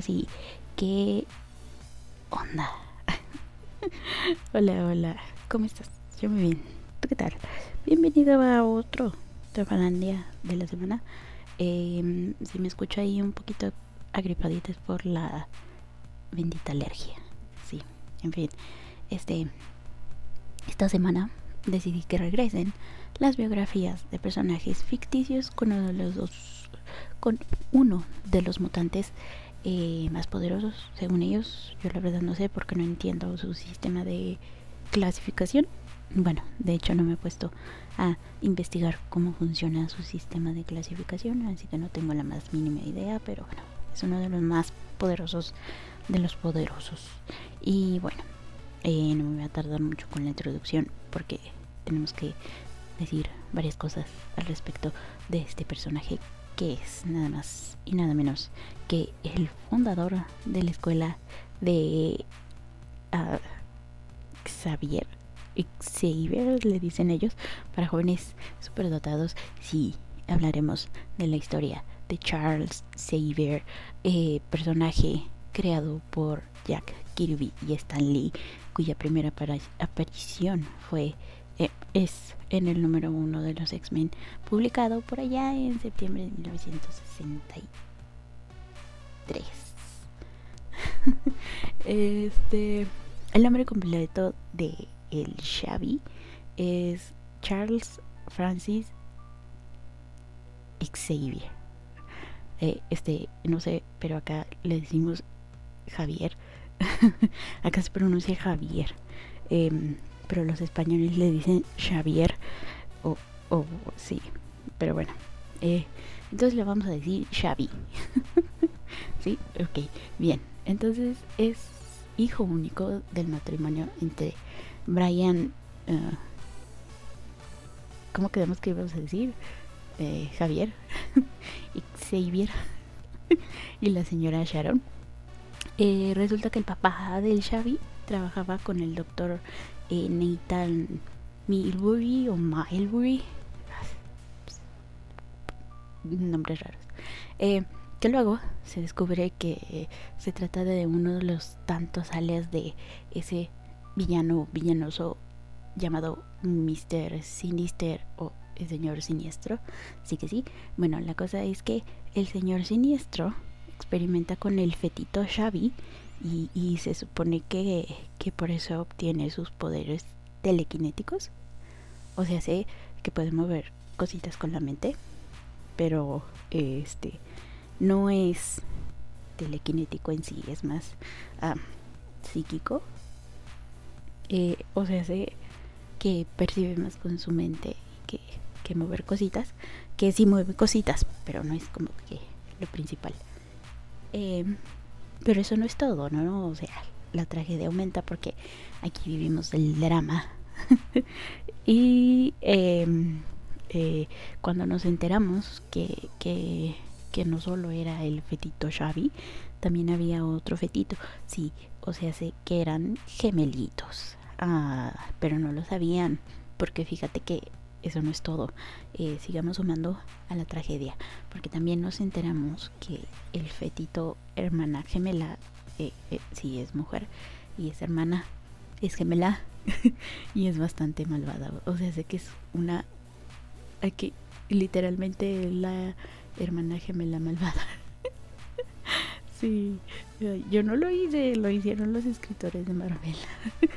sí, ahora sí, ¿qué onda? hola, hola, ¿cómo estás? Yo muy bien, ¿tú qué tal? Bienvenido a otro Trafalandia de la semana. Em, si me escucho ahí un poquito agripadita es por la bendita alergia. Sí, en fin, este, esta semana decidí que regresen las biografías de personajes ficticios con uno de los dos con uno de los mutantes eh, más poderosos, según ellos. Yo la verdad no sé porque no entiendo su sistema de clasificación. Bueno, de hecho no me he puesto a investigar cómo funciona su sistema de clasificación, así que no tengo la más mínima idea, pero bueno, es uno de los más poderosos de los poderosos. Y bueno, eh, no me voy a tardar mucho con la introducción porque tenemos que decir varias cosas al respecto de este personaje que es nada más y nada menos que el fundador de la escuela de uh, Xavier. Xavier le dicen ellos para jóvenes superdotados. Sí, hablaremos de la historia de Charles Xavier, eh, personaje creado por Jack Kirby y Stan Lee, cuya primera aparición fue eh, es en el número uno de los X-Men, publicado por allá en septiembre de 1963. este, el nombre completo de el Xavi es Charles Francis Xavier. Eh, este, no sé, pero acá le decimos Javier. acá se pronuncia Javier. Eh, pero los españoles le dicen Xavier o, o sí, pero bueno. Eh, entonces le vamos a decir Xavi. sí, ok, bien. Entonces es hijo único del matrimonio entre Brian... Uh, ¿Cómo quedamos que íbamos a decir? Eh, Javier Xavier y la señora Sharon. Eh, resulta que el papá del Xavi trabajaba con el doctor eh, Nathan Milbury o Milbury, nombres raros, eh, que luego se descubre que se trata de uno de los tantos alias de ese villano villanoso llamado Mr. Sinister o el señor siniestro. Sí que sí. Bueno, la cosa es que el señor siniestro experimenta con el fetito Xavi y, se supone que, que, por eso obtiene sus poderes telequinéticos. O sea, sé que puede mover cositas con la mente, pero este no es telequinético en sí, es más ah, psíquico. Eh, o sea, sé que percibe más con su mente que, que mover cositas, que sí mueve cositas, pero no es como que lo principal. Eh, pero eso no es todo, ¿no? O sea, la tragedia aumenta porque aquí vivimos el drama. y em, eh, cuando nos enteramos que, que, que, no solo era el fetito Xavi, también había otro fetito. Sí, o sea, sé que eran gemelitos. Ah, pero no lo sabían. Porque fíjate que eso no es todo. Eh, sigamos sumando a la tragedia, porque también nos enteramos que el fetito hermana gemela, eh, eh, sí es mujer y es hermana, es gemela y es bastante malvada. O sea, sé que es una, aquí literalmente la hermana gemela malvada. sí, yo no lo hice, lo hicieron los escritores de Marvel.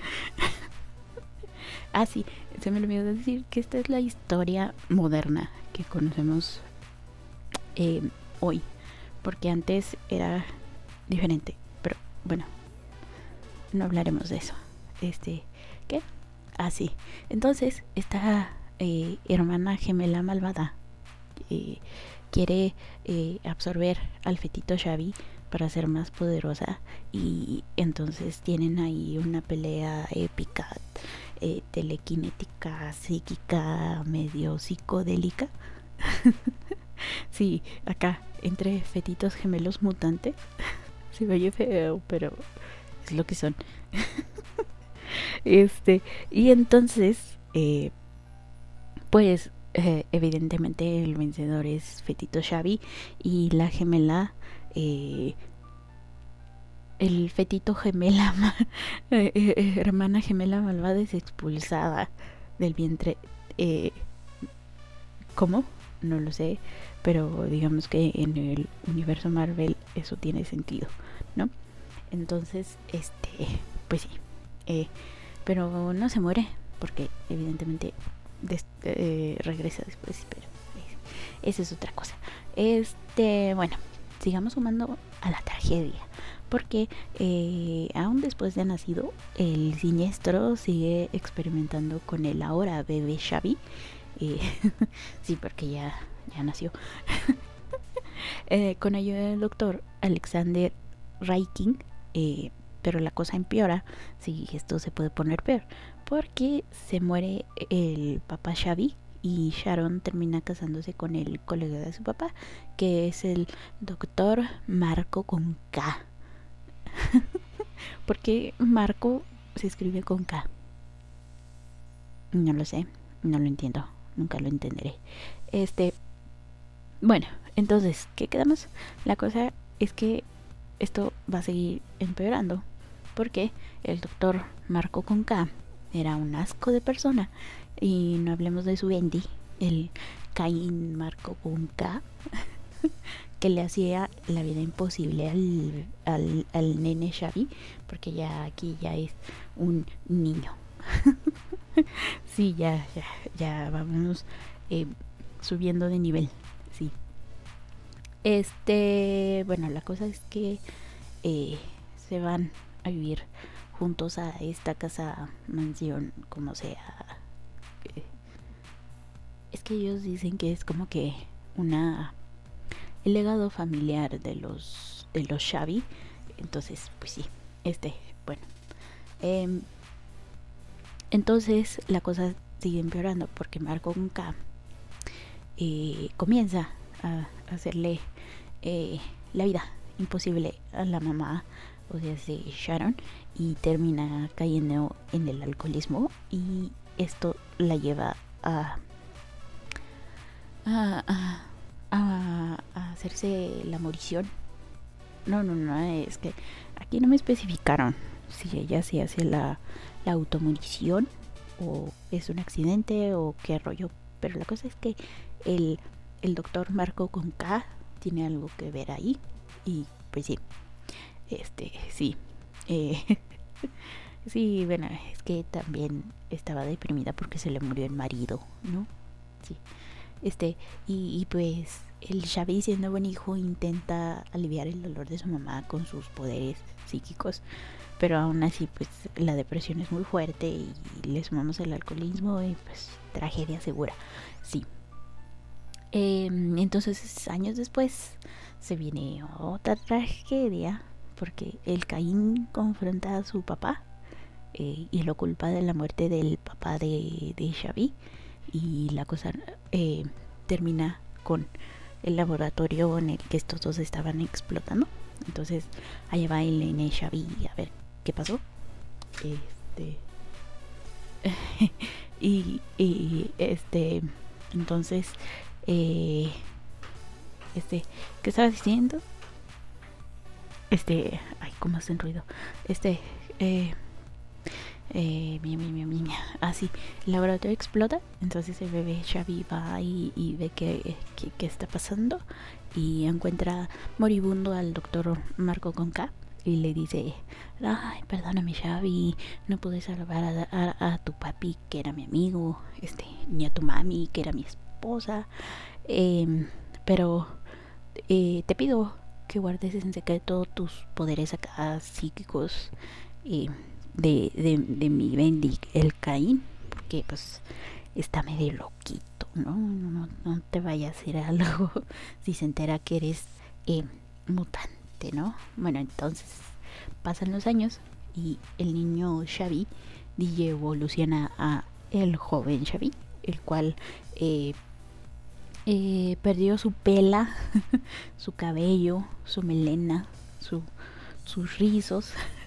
Ah, sí, se me olvidó decir que esta es la historia moderna que conocemos eh, hoy. Porque antes era diferente. Pero bueno, no hablaremos de eso. Este, ¿qué? Ah, sí. Entonces, esta eh, hermana gemela malvada eh, quiere absorber al fetito Xavi para ser más poderosa y entonces tienen ahí una pelea épica eh, telequinética, psíquica, medio psicodélica. sí, acá, entre fetitos gemelos mutantes. Se me oye feo, pero es lo que son. este, y entonces, eh, pues, eh, evidentemente el vencedor es Fetito Xavi y la gemela eh, el fetito gemela, eh, eh, hermana gemela malvada es expulsada del vientre. ¿Cómo? No lo sé, pero digamos que en el universo Marvel eso tiene sentido, ¿no? Entonces, este, pues sí, pero no se muere porque evidentemente regresa después, pero esa es otra cosa. Este, bueno, sigamos sumando a la tragedia. Porque eh, aún después de nacido, el siniestro sigue experimentando con el ahora bebé Xavi. Eh, sí, porque ya, ya nació. Eh, con ayuda del doctor Alexander Raiking. pero la cosa empeora si esto se puede poner peor. Porque se muere el papá Xavi y Sharon termina casándose con el colega de su papá, que es el doctor Marco con K. porque Marco se escribe con K? No lo sé, no lo entiendo, nunca lo entenderé. Este, bueno, entonces, ¿qué quedamos? La cosa es que esto va a seguir empeorando, porque el doctor Marco con K era un asco de persona y no hablemos de su Bendy, el Caín Marco con K, que le hacía la vida imposible al, al, al nene Xavi, porque ya aquí ya es un niño. sí, ya, ya, ya vamos eh, subiendo de nivel, sí. Este, bueno, la cosa es que eh, se van a vivir juntos a esta casa mansión, como sea es que ellos dicen que es como que una el legado familiar de los de los Xavi. Entonces pues sí este bueno. Em, entonces la cosa sigue empeorando porque Marco K eh, comienza a hacerle eh, la vida imposible a la mamá o sea de Sharon y termina cayendo en el alcoholismo y esto la lleva a a, a, hacerse la morición. No, no, no, es que aquí no me especificaron si ella se hace la, la automorición o es un accidente o qué rollo. Pero la cosa es que el, el doctor Marco con K tiene algo que ver ahí. Y pues sí, este, sí. Eh, sí, bueno, es que también estaba deprimida porque se le murió el marido, ¿no? Sí. Este, y, pues el Xavi siendo buen hijo intenta aliviar el dolor de su mamá con sus poderes psíquicos, pero aún así pues la depresión es muy fuerte y le sumamos el alcoholismo y pues tragedia segura, sí. Em, entonces años después se viene otra tragedia porque el Caín confronta a su papá eh, y lo culpa de la muerte del papá de, de Xavi y la cosa eh, termina con el laboratorio en el que estos dos estaban explotando. Entonces, allá va el N. Xavi a ver qué pasó. Este. y, y, este. Entonces, eh, este. ¿Qué estaba diciendo? Este. Ay, cómo hacen ruido. Este. Eh, eh, mi, mi, mi, así, el laboratorio explota, entonces el bebé Xavi va y, ve qué que, está pasando y encuentra moribundo al doctor Marco Conca y le dice, ay, perdóname Xavi, no pude salvar a, tu papi que era mi amigo, este, ni a tu mami que era mi esposa, em, pero eh, te pido que guardes en secreto tus poderes acá psíquicos. Eh, de, de, de mi Bendy, el Caín, porque pues está medio loquito, ¿no? No, no te vaya a hacer algo si se entera que eres eh, mutante, ¿no? Bueno, entonces pasan los años y el niño Xavi DJ evoluciona a el joven Xavi, el cual eh, eh, perdió su pela, su cabello, su melena, su, sus rizos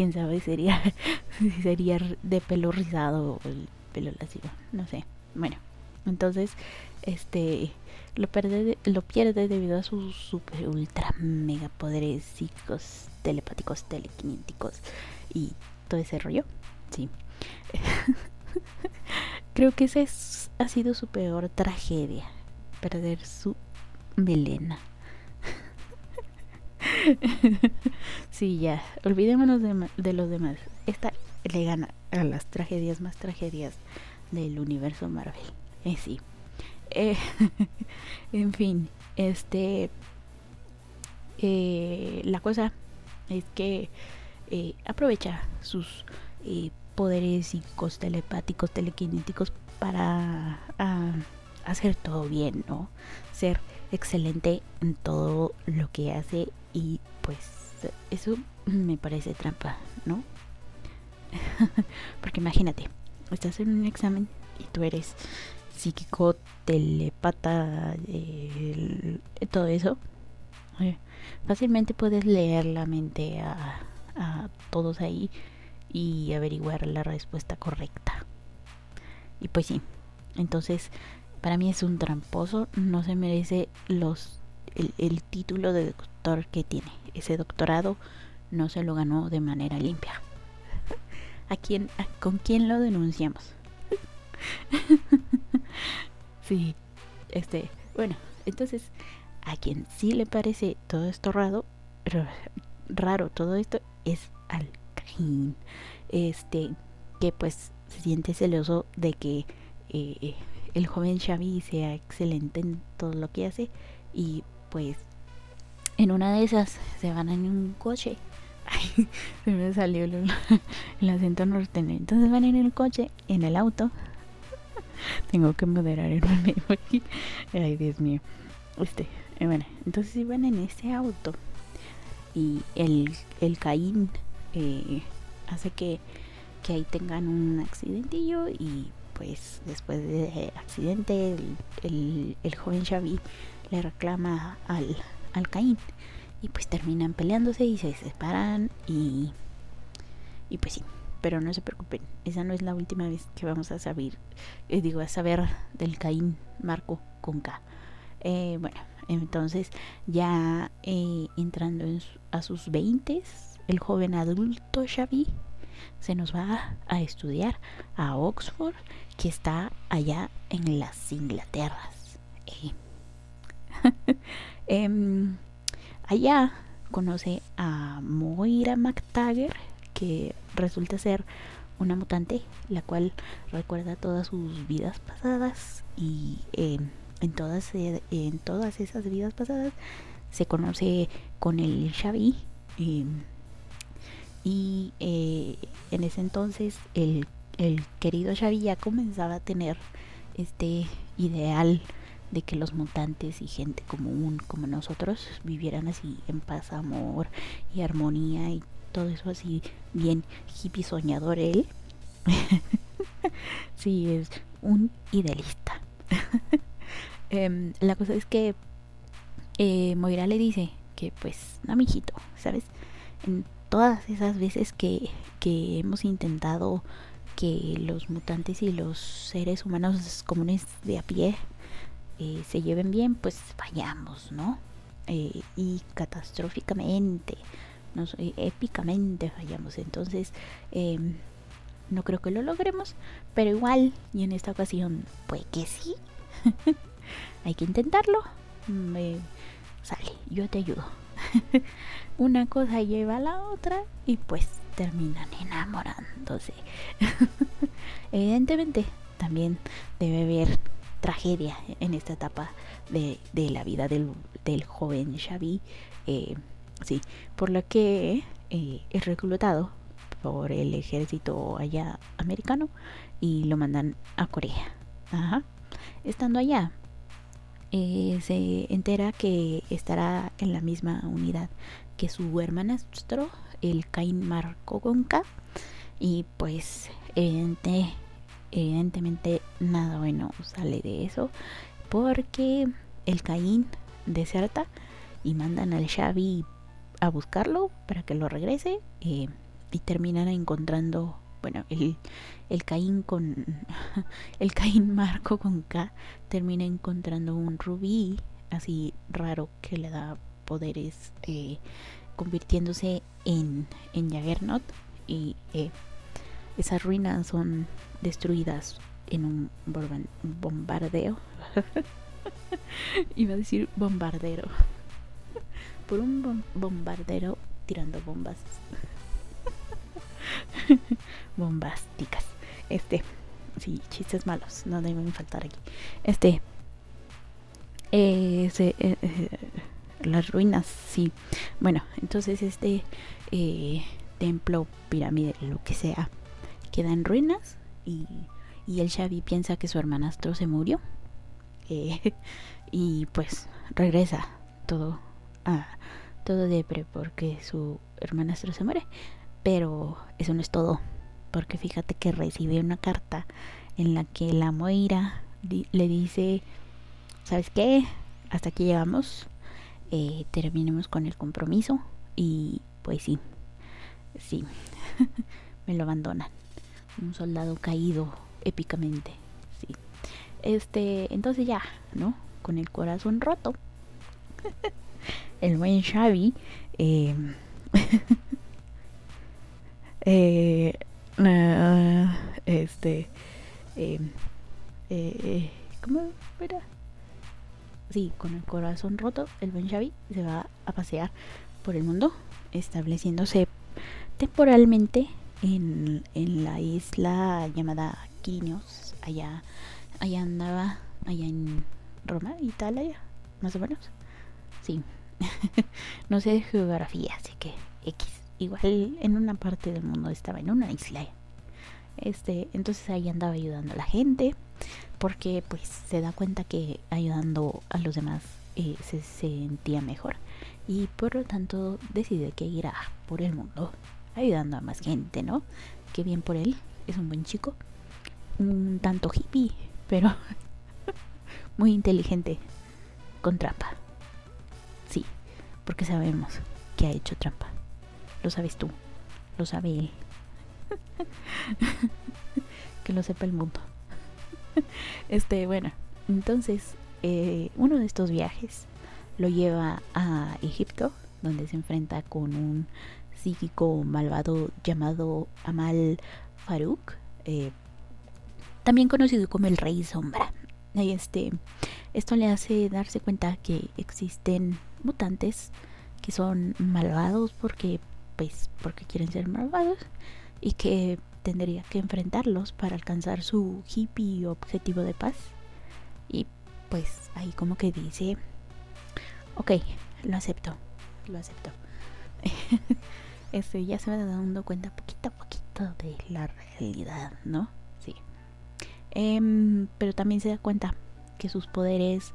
quién sabe sería sería de pelo rizado o el pelo lacio, no sé. Bueno, Entonces, este lo pierde, lo pierde debido a sus super ultra mega poderes psíquicos, telepáticos, telequinéticos y todo ese rollo. Sí. Creo que esa es, ha sido su peor tragedia. Perder su melena. sí, ya. Olvidémonos de, los demás. Esta le gana a las tragedias más tragedias del universo Marvel. Eh, sí. Eh, en fin, este. Eh, la cosa es que eh, aprovecha sus poderes psíquicos, telepáticos, telequinéticos para ah, hacer todo bien, ¿no? Ser excelente en todo lo que hace y pues eso me parece trampa, ¿no? Porque imagínate, estás en un examen y tú eres psíquico, telepata, eh, todo eso. fácilmente puedes leer la mente a, a todos ahí y averiguar la respuesta correcta. Y pues sí, entonces para mí es un tramposo, no se merece los el, título de doctor que tiene. Ese doctorado no se lo ganó de manera limpia. ¿A quién, ¿Con quién lo denunciamos? sí, este, bueno, entonces a quien sí le parece todo esto raro, raro todo esto es al este que pues se siente celoso de que eh, el joven Xavi sea excelente en todo lo que hace y pues en una de esas se van en un coche. Se me salió el, acento norteño. Entonces van en el coche en el auto. Tengo que moderar el medio aquí ay Dios mío. Este eh, bueno entonces iban en ese auto. Y el, el Caín eh, hace que, que ahí tengan un accidentillo y pues después del accidente el, el, joven Xavi le reclama al, al Caín y pues terminan peleándose y se separan y, y pues sí, pero no se preocupen, esa no es la última vez que vamos a saber, eh, digo, a saber del Caín Marco con K. Eh, bueno, entonces ya eh, entrando a sus 20 el joven adulto Xavi se nos va a estudiar a Oxford, que está allá en las Inglaterras. Eh. Em, allá conoce a Moira McTaggart, que resulta ser una mutante, la cual recuerda todas sus vidas pasadas y em, en, todas, eh, en todas esas vidas pasadas se conoce con el Xavi. Em, y eh, en ese entonces el, el querido Xavi ya comenzaba a tener este ideal de que los mutantes y gente común como nosotros vivieran así en paz, amor y armonía y todo eso así bien hippie soñador él. sí, es un idealista. Em, la cosa es que eh, Moira le dice que pues, no, mijito, ¿sabes? todas esas veces que, que hemos intentado que los mutantes y los seres humanos comunes de a pie eh, se lleven bien, pues fallamos, ¿no? Eh, y catastróficamente, eh, épicamente fallamos. Entonces, em, no creo que lo logremos, pero igual, y en esta ocasión, pues que sí. Hay que intentarlo. Me sale, yo te ayudo. Una cosa lleva a la otra y pues terminan enamorándose. Evidentemente, también debe haber tragedia en esta etapa de, la vida del, joven Xavi. Eh, sí, por lo que eh, es reclutado por el ejército allá americano y lo mandan a Corea. Estando allá, eh, se entera que estará en la misma unidad que su hermanastro, el Caín Marco Gonca, y pues evidentemente nada bueno sale de eso, porque el Caín deserta y mandan al Xavi a buscarlo para que lo regrese eh, y terminan encontrando bueno, el, el Caín con el Caín Marco con K termina encontrando un rubí así raro que le da poderes eh, convirtiéndose en, en Jaggernaut y eh, esas ruinas son destruidas en un bombardeo. Iba a decir bombardero. Por un bombardero tirando bombas. Bombásticas. Este, sí, chistes malos, no deben faltar aquí. Este, eh, eh, las ruinas, sí. Bueno, entonces este eh, templo, pirámide, lo que sea, queda en ruinas y, y el Xavi piensa que su hermanastro se murió. y pues regresa todo a todo depre porque su hermanastro se muere. Pero eso no es todo, porque fíjate que recibe una carta en la que la Moira le dice, ¿sabes qué? Hasta aquí llegamos, eh, terminemos con el compromiso y pues sí, sí, me lo abandonan. Un soldado caído épicamente, sí. Este, entonces ya, ¿no? Con el corazón roto. el buen Xavi eh, eh, este eh, eh, ¿cómo era? sí, con el corazón roto el buen Xavi se va a pasear por el mundo estableciéndose temporalmente en, en la isla llamada Quinios allá allá andaba allá en Roma Italia más o menos. Sí. No sé de geografía así que X. Igual en una parte del mundo estaba en una isla. Este, entonces ahí andaba ayudando a la gente porque pues se da cuenta que ayudando a los demás eh, se sentía mejor. Y por lo tanto decide que irá por el mundo ayudando a más gente, ¿no? Qué bien por él, es un buen chico, un tanto hippie, pero muy inteligente, con trampa. Sí, porque sabemos que ha hecho trampa. Lo sabes tú. Lo sabe él. que lo sepa el mundo. este, bueno. Entonces, eh, uno de estos viajes lo lleva a Egipto, donde se enfrenta con un psíquico malvado llamado Amal Farouk, eh, también conocido como el Rey Sombra. Este, esto le hace darse cuenta que existen mutantes que son malvados porque pues porque quieren ser malvados y que tendría que enfrentarlos para alcanzar su hippie objetivo de paz. Y pues ahí como que dice, ok, lo acepto, lo acepto. Este, ya se va dando cuenta poquito a poquito de la realidad, ¿no? Sí. Em, pero también se da cuenta que sus poderes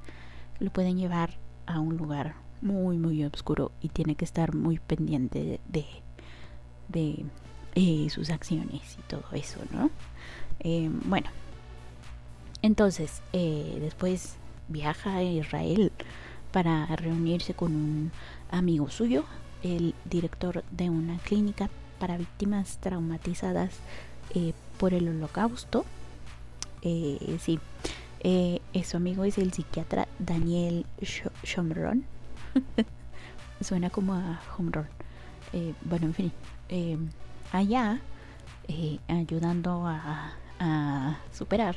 lo pueden llevar a un lugar muy, muy oscuro y tiene que estar muy pendiente de, de, eh, sus acciones y todo eso, ¿no? Eh, bueno, entonces eh, después viaja a Israel para reunirse con un amigo suyo, el director de una clínica para víctimas traumatizadas por el holocausto. sí, su amigo es el psiquiatra Daniel Shomron Suena como a. Eh, bueno, en fin. Eh, allá, eh, ayudando a, superar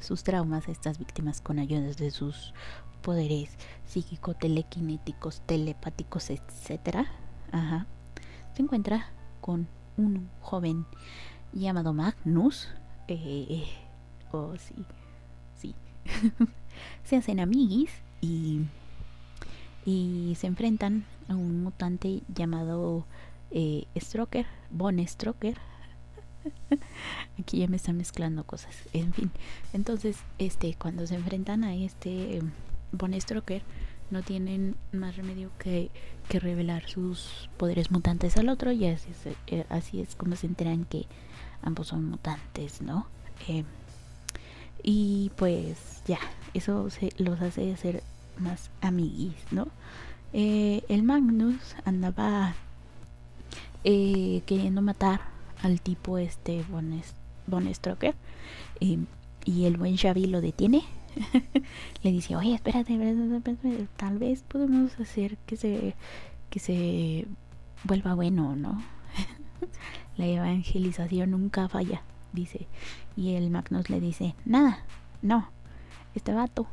sus traumas estas víctimas con ayudas de sus poderes psíquico, telequinéticos, telepáticos, etcétera. Ajá. Se encuentra con un joven llamado Magnus. oh, sí, sí. Se hacen amiguis y y se enfrentan a un mutante llamado eh, Stroker, Von Stroker. Aquí ya me están mezclando cosas. En fin, entonces, este, cuando se enfrentan a este eh, Von Stroker, no tienen más remedio que, que, revelar sus poderes mutantes al otro y así es, eh, así es como se enteran que ambos son mutantes, ¿no? Eh, y pues ya, eso se los hace ser más amiguis, ¿no? Eh, el Magnus andaba eh, queriendo matar al tipo este Von, Stroker y, y el buen Xavi lo detiene. Le dice oye espérate, tal vez podemos hacer que se que se vuelva bueno no la evangelización nunca falla dice. Y el Magnus le dice nada no este vato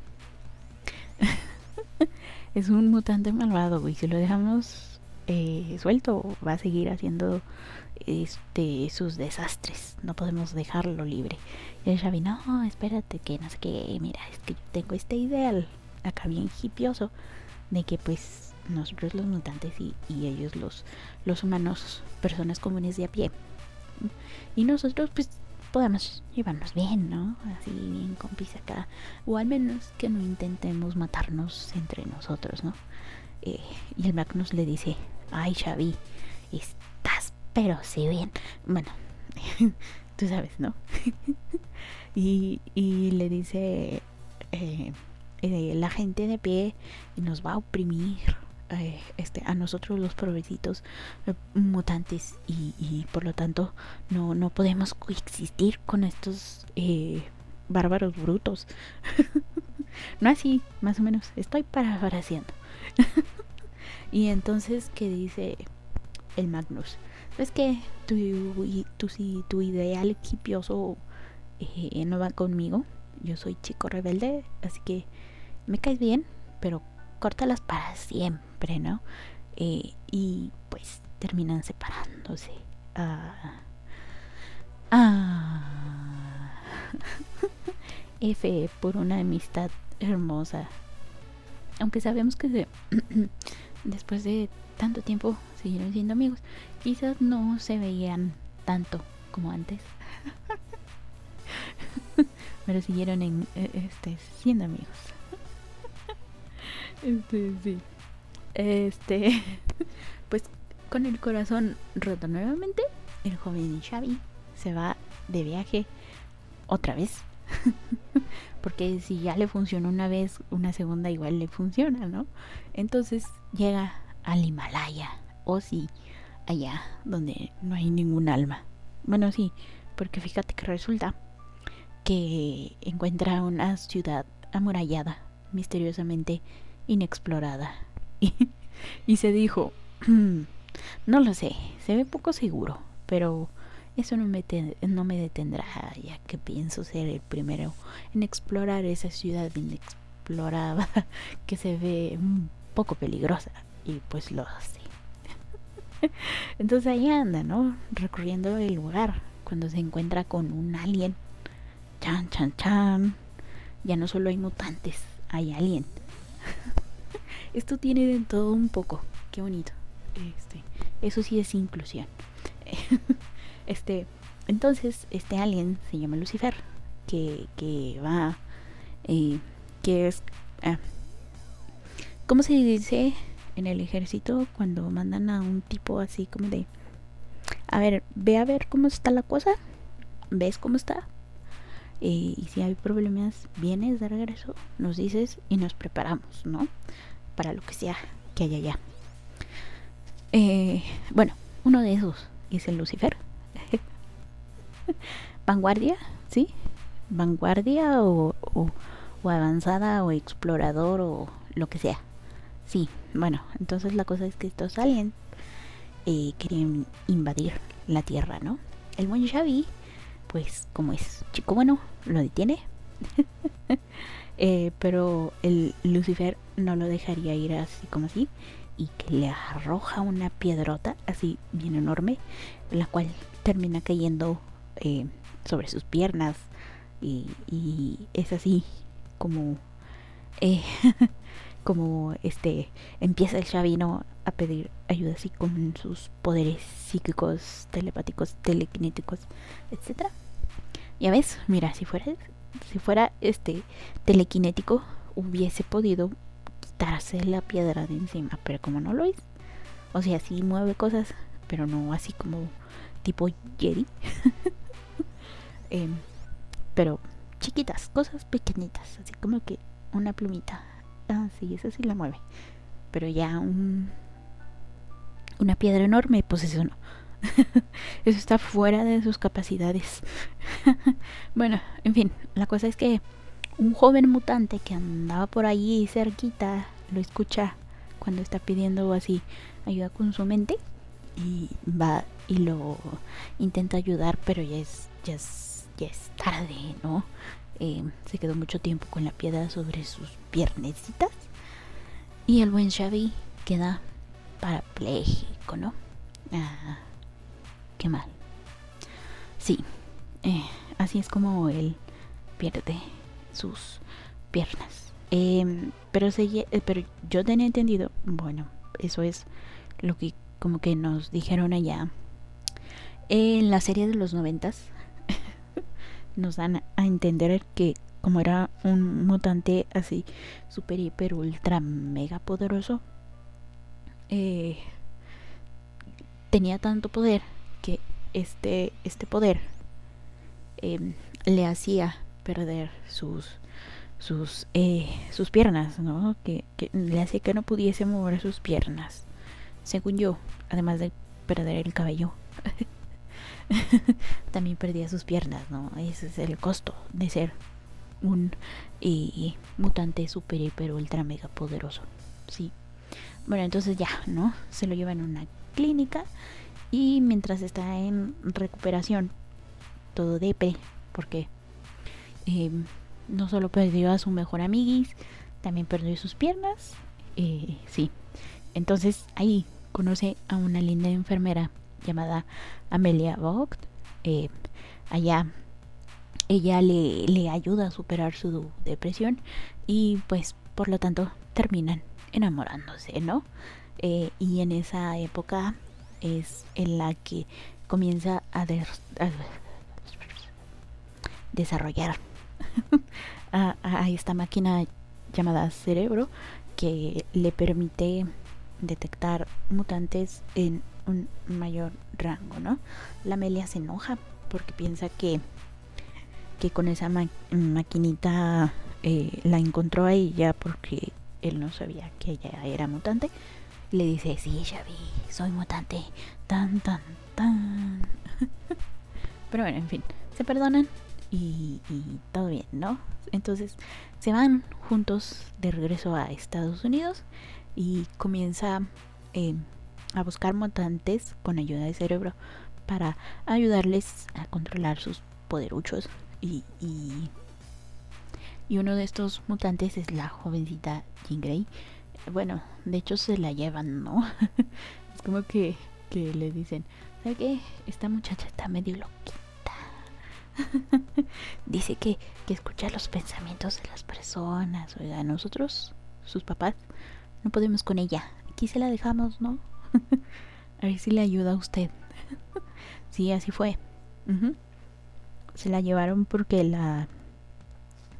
es un mutante malvado y si lo dejamos eh, suelto va a seguir haciendo este sus desastres no podemos dejarlo libre y el Xavi no espérate que no sé qué mira es que yo tengo este ideal acá bien hipioso de que pues nosotros los mutantes y, y ellos los los humanos personas comunes de a pie y nosotros pues podemos llevarnos bien, ¿no? Así bien compis acá. O al menos que no intentemos matarnos entre nosotros, ¿no? Eh, y el Magnus le dice, ay Xavi, estás pero sí bien. Bueno, tú sabes, ¿no? y, y le dice, eh, eh, la gente de pie nos va a oprimir eh, este, a nosotros los pobrecitos eh, mutantes y, por lo tanto no, no podemos coexistir con estos bárbaros brutos. no así, más o menos, estoy parafraseando. Y entonces, ¿qué dice el Magnus? Es que tu, tu, tu, tu ideal equipioso no va conmigo. Yo soy chico rebelde, así que me caes bien, pero córtalas para siempre, ¿no? Eh, y pues terminan separándose. Ah, ah. F por una amistad hermosa. Aunque sabemos que después de tanto tiempo siguieron siendo amigos, quizás no se veían tanto como antes. Pero siguieron en, eh, este, siendo amigos. Este, sí. Este, pues con el corazón roto nuevamente, el joven Xavi se va de viaje otra vez. Porque si ya le funcionó una vez, una segunda igual le funciona, ¿no? Entonces llega al Himalaya, o sí, allá donde no hay ningún alma. Bueno, sí, porque fíjate que resulta que encuentra una ciudad amurallada misteriosamente inexplorada. Y, se dijo, no lo sé, se ve poco seguro, pero eso no me, detendrá, ya que pienso ser el primero en explorar esa ciudad inexplorada que se ve un poco peligrosa. Y pues lo hace. Entonces ahí anda, ¿no? Recorriendo el lugar cuando se encuentra con un alien. Chan, chan, chan. Ya no solo hay mutantes, hay alien. Esto tiene de todo un poco. Qué bonito. Este, eso sí es inclusión. Este, entonces, este alien se llama Lucifer, que, que va, eh, que es, ah, ¿cómo se dice en el ejército cuando mandan a un tipo así como de, a ver, ve a ver cómo está la cosa, ves cómo está, eh, y si hay problemas, vienes de regreso, nos dices y nos preparamos, ¿no? para lo que sea que haya allá. Eh, bueno, uno de esos es el Lucifer. Vanguardia, ¿sí? Vanguardia o, o, avanzada o explorador o lo que sea. Sí, bueno, entonces la cosa es que estos aliens eh, quieren invadir la Tierra, ¿no? El buen Xavi, pues como es chico bueno, lo detiene. Eh, pero el Lucifer no lo dejaría ir así como así y que le arroja una piedrota así bien enorme, la cual termina cayendo eh, sobre sus piernas y, es así como eh, como este empieza el chavino a pedir ayuda así con sus poderes psíquicos, telepáticos, telequinéticos, etcétera. Ya ves, mira, si fuera si fuera este telequinético, hubiese podido quitarse la piedra de encima, pero como no lo es, o sea, sí mueve cosas, pero no así como tipo Jerry, em, pero chiquitas, cosas pequeñitas, así como que una plumita, ah, sí, esa sí la mueve, pero ya un, una piedra enorme, pues eso no, Eso está fuera de sus capacidades. bueno, en fin, la cosa es que un joven mutante que andaba por allí cerquita lo escucha cuando está pidiendo así ayuda con su mente y va y lo intenta ayudar, pero ya es ya es, ya es tarde, ¿no? Eh, se quedó mucho tiempo con la piedra sobre sus piernecitas y el buen Xavi queda parapléjico, ¿no? Ah, qué mal. Sí, eh, así es como él pierde sus piernas. Em, pero, se, eh, pero yo tenía entendido, bueno, eso es lo que como que nos dijeron allá en la serie de los noventas. Nos dan a entender que como era un mutante así super hiper ultra mega poderoso eh, tenía tanto poder que este este poder em, le hacía perder sus sus eh, sus piernas no que, que le hacía que no pudiese mover sus piernas. Según yo además de perder el cabello también perdía sus piernas, ¿no? Ese es el costo de ser un eh, mutante super, hiper, ultra, mega poderoso. Sí. Bueno, entonces ya, ¿no? Se lo llevan a una clínica y mientras está en recuperación, todo depe, porque em, no solo perdió a su mejor amiguis, también perdió sus piernas. Eh, sí. Entonces ahí conoce a una linda enfermera llamada Amelia Vogt. Eh, allá ella le, le ayuda a superar su depresión y pues por lo tanto terminan enamorándose, ¿no? Eh, y en esa época es en la que comienza a, desarrollar a, esta máquina llamada cerebro que le permite detectar mutantes en un mayor rango, ¿no? La Amelia se enoja porque piensa que, que con esa maquinita eh, la encontró a ella porque él no sabía que ella era mutante. Le dice, sí, ya vi, soy mutante. Tan, tan, tan. Pero bueno, en fin, se perdonan y, todo bien, ¿no? Entonces se van juntos de regreso a Estados Unidos y comienza eh, a buscar mutantes con ayuda de cerebro para ayudarles a controlar sus poderuchos. Y, y, uno de estos mutantes es la jovencita Jean Grey. Bueno de hecho se la llevan no es como que, que le dicen ¿sabe qué? esta muchacha está medio loquita dice que, que escucha los pensamientos de las personas. Oiga nosotros sus papás no podemos con ella. Aquí se la dejamos no a ver si le ayuda a usted. sí, así fue. Se la llevaron porque la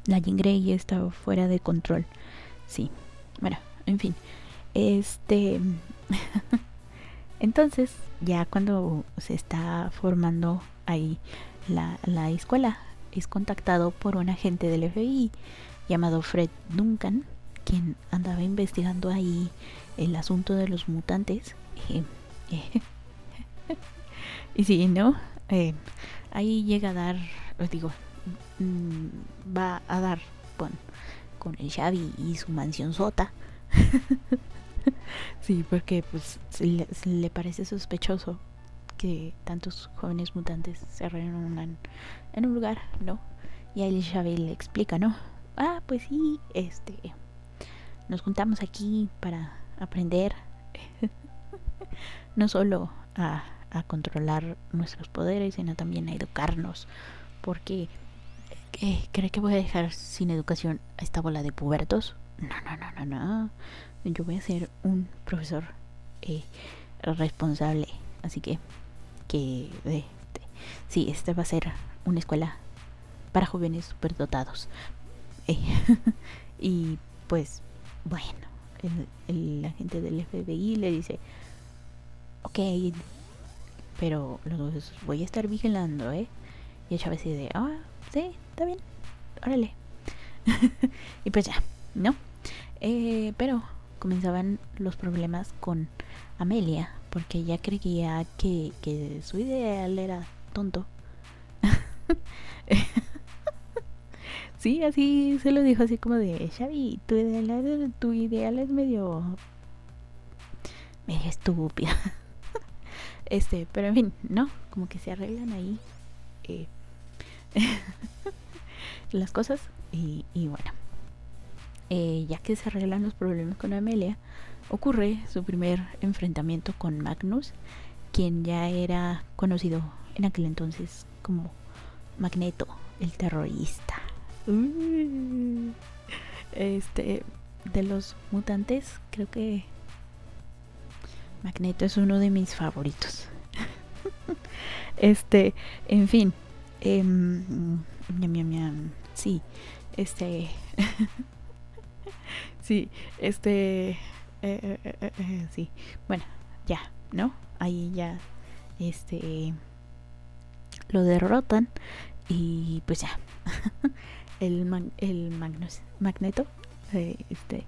la Jean Grey estaba fuera de control. Sí. Bueno, en fin. Este Entonces, ya cuando se está formando ahí la, la escuela, es contactado por un agente del FBI llamado Fred Duncan, quien andaba investigando ahí el asunto de los mutantes y si ¿no? Eh, ahí llega a dar, os digo, mm, va a dar bueno, con el Xavi y su mansión sota. sí, porque pues le, le, parece sospechoso que tantos jóvenes mutantes se reúnan en un lugar, ¿no? Y ahí el Xavi le explica, ¿no? Ah, pues sí, este, nos juntamos aquí para aprender no solo a, controlar nuestros poderes, sino también a educarnos. Porque ¿qué, ¿cree que voy a dejar sin educación a esta bola de pubertos? No, no, no, no, no. Yo voy a ser un profesor eh, responsable. Así que, que este, sí, esta va a ser una escuela para jóvenes superdotados. Eh, y pues, bueno, el, el agente del FBI le dice, ok, pero los voy a estar vigilando, ¿eh? Y el Chávez dice, ah, sí, está bien, órale. y pues ya, ¿no? Eh, pero comenzaban los problemas con Amelia porque ella creía que, que su ideal era tonto. sí, así se lo dijo así como de, Xavi, tu ideal, tu ideal es medio medio estúpida. este, pero en fin, no, como que se arreglan ahí eh, las cosas y, bueno, eh, ya que se arreglan los problemas con Amelia, ocurre su primer enfrentamiento con Magnus, quien ya era conocido en aquel entonces como Magneto, el terrorista. Este, de los mutantes, creo que Magneto es uno de mis favoritos. este, en fin. Eh, sí, este. sí, este. Eh, eh, eh, sí, bueno, ya, ¿no? Ahí ya, este. Lo derrotan y pues ya. el, el Magneto, este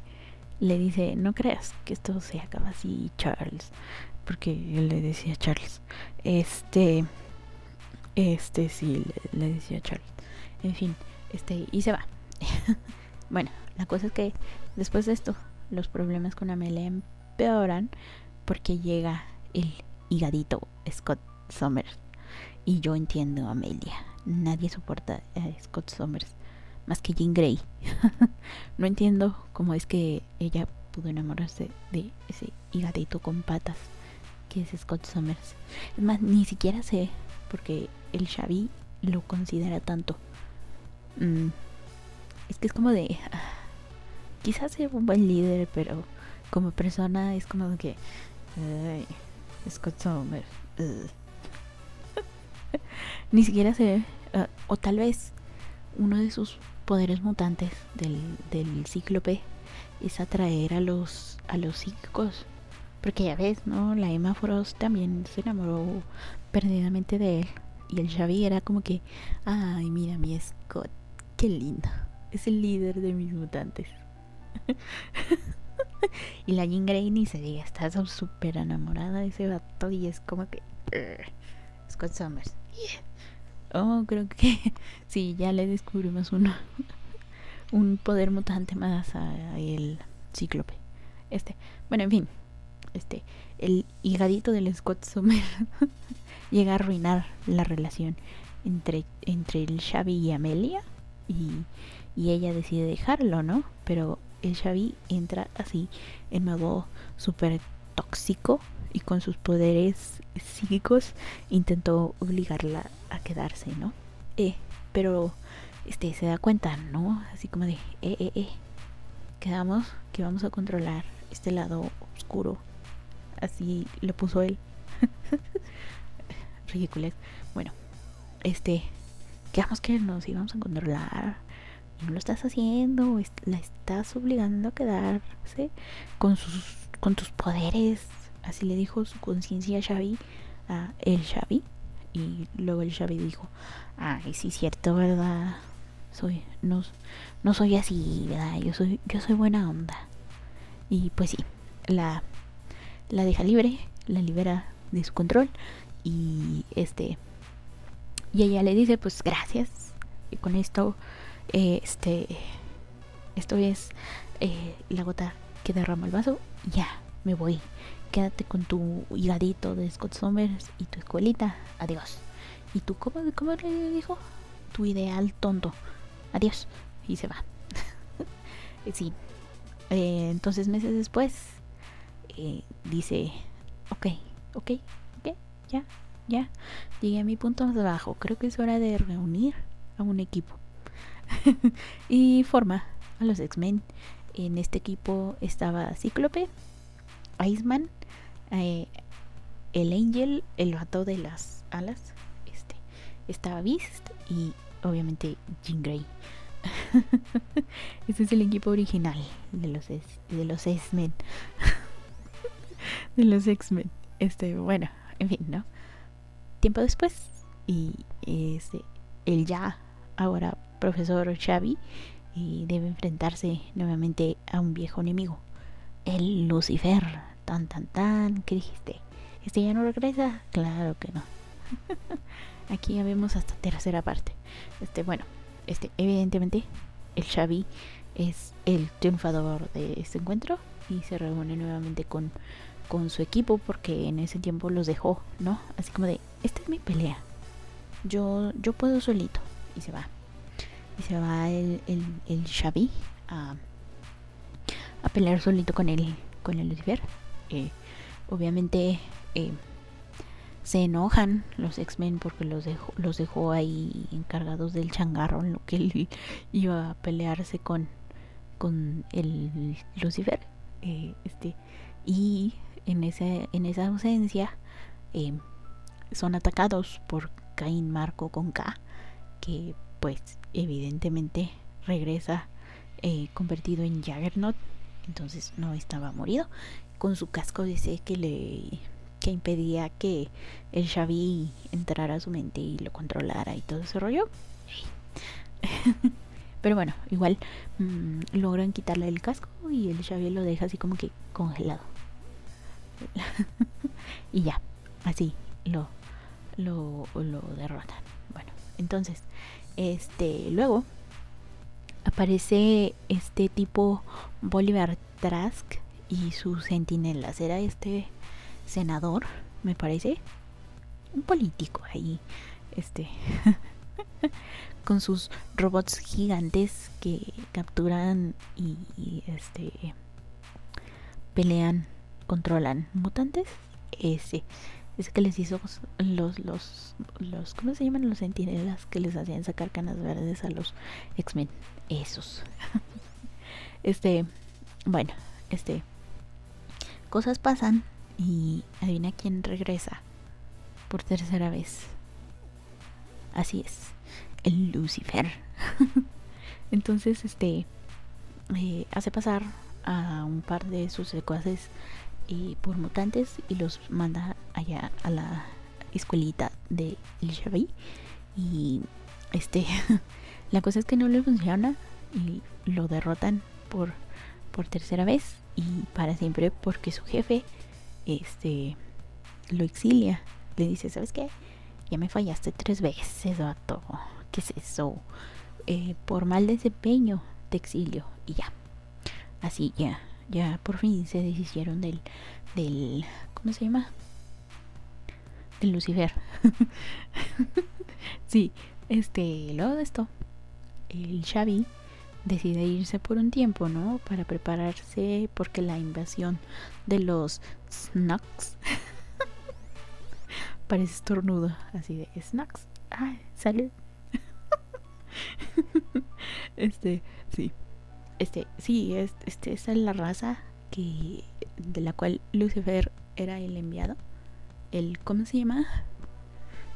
le dice, no creas que esto se acaba así, Charles. Porque él le decía Charles. Este, este sí, le, decía Charles. En fin, este, y se va. bueno, la cosa es que después de esto, los problemas con Amelia empeoran porque llega el higadito Scott Summers. Y yo entiendo a Amelia. Nadie soporta a Scott Summers más que Jean Grey. no entiendo cómo es que ella pudo enamorarse de ese higadito con patas que es Scott Summers. Es más, ni siquiera sé porque el Xavi lo considera tanto. Mm, es que es como de... quizás sea un buen líder, pero como persona es como que... Scott Summers. ni siquiera sé... Ah, o tal vez uno de sus poderes mutantes del, del cíclope es atraer a los a los psíquicos. Porque ya ves no la Emma Frost también se enamoró perdidamente de él. Y el Xavi era como que ay mira mi Scott qué lindo. Es el líder de mis mutantes y la Jean Grey se diga está súper enamorada de ese vato y es como que Scott Summers Oh, creo que sí, ya le descubrimos uno. un poder mutante más a el cíclope. Este, bueno, en fin. Este, el higadito del Scott Summer llega a arruinar la relación entre, entre el Xavi y Amelia. Y, y ella decide dejarlo, ¿no? Pero el Xavi entra así en modo súper tóxico y con sus poderes psíquicos intentó obligarla a quedarse, ¿no? Eh, pero este se da cuenta, ¿no? Así como de, eh, eh, eh, quedamos que vamos a controlar este lado oscuro. Así lo puso él. Ridículo. Bueno, este, quedamos que nos íbamos a controlar. No lo estás haciendo, la estás obligando a quedarse con sus con tus poderes Así le dijo su conciencia a Xavi, a el Xavi. Y luego el Xavi dijo, ay, sí, cierto, ¿verdad? Soy, no, no soy así, ¿verdad? Yo soy, yo soy buena onda. Y pues sí, la, la deja libre, la libera de su control. Y este, y ella le dice, pues gracias. Y con esto, este, esto es eh, la gota que derrama el vaso. Ya, me voy quédate con tu higadito de Scott Summers y tu escuelita. Adiós. ¿Y tú cómo, cómo le dijo? Tu ideal tonto. Adiós. Y se va. sí. Eh, entonces meses después eh, dice, ok, ok, ok, ya, ya. Llegué a mi punto más bajo. Creo que es hora de reunir a un equipo. y forma a los X-Men. En este equipo estaba Cíclope, Iceman, eh, el Angel, el vato de las alas, este, estaba Beast y obviamente Jean Grey. este es el equipo original de los de los X-Men. de los X-Men. Este, bueno, en fin, ¿no? Tiempo después y este el ya ahora profesor Xavi y debe enfrentarse nuevamente a un viejo enemigo, el Lucifer tan, tan, tan, ¿qué dijiste? ¿Este ya no regresa? Claro que no. Aquí ya vemos hasta tercera parte. Este, bueno, este, evidentemente, el Xavi es el triunfador de este encuentro y se reúne nuevamente con, con su equipo porque en ese tiempo los dejó, ¿no? Así como de, esta es mi pelea. Yo, yo puedo solito. Y se va. Se va el, el, el Xavi a, a pelear solito con el, con el Lucifer. Eh, obviamente eh, se enojan los X-Men porque los dejó, los dejó ahí encargados del changarro en lo que él iba a pelearse con, con el Lucifer. Eh, este, y en, ese, en esa ausencia son atacados por Cain Marco con K, que pues evidentemente regresa convertido en Jaggernaut entonces no estaba morido. Con su casco dice que le que impedía que el Xavi entrara a su mente y lo controlara y todo ese rollo. Pero bueno, igual mmm, logran quitarle el casco y el Xavi lo deja así como que congelado. y ya, así lo, lo, lo derrotan. Bueno, entonces, este, luego aparece este tipo Bolívar Trask y sus centinelas. Era este senador, me parece. Un político ahí. Este. con sus robots gigantes que capturan y, este pelean, controlan mutantes. Ese es que les hizo los, los, los, ¿cómo se llaman? Los centinelas que les hacían sacar canas verdes a los X-Men. Esos. este, bueno, este, cosas pasan y adivina quién regresa por tercera vez. Así es, el Lucifer. Entonces, este, eh, hace pasar a un par de sus secuaces por mutantes y los manda allá a la escuelita de El y este la cosa es que no le funciona y lo derrotan por por tercera vez y para siempre porque su jefe este lo exilia. Le dice sabes qué ya me fallaste tres veces vato. Qué es eso eh, por mal desempeño te exilio y ya. Así ya ya por fin se deshicieron del, del, ¿cómo se llama? Del Lucifer. sí, este, luego de esto, el Xavi decide irse por un tiempo, ¿no? Para prepararse porque la invasión de los Snacks parece estornudo, así de Snacks. Ay, salud. este, sí. Este, sí, es, este, esa es la raza que de la cual Lucifer era el enviado. El, ¿cómo se llama?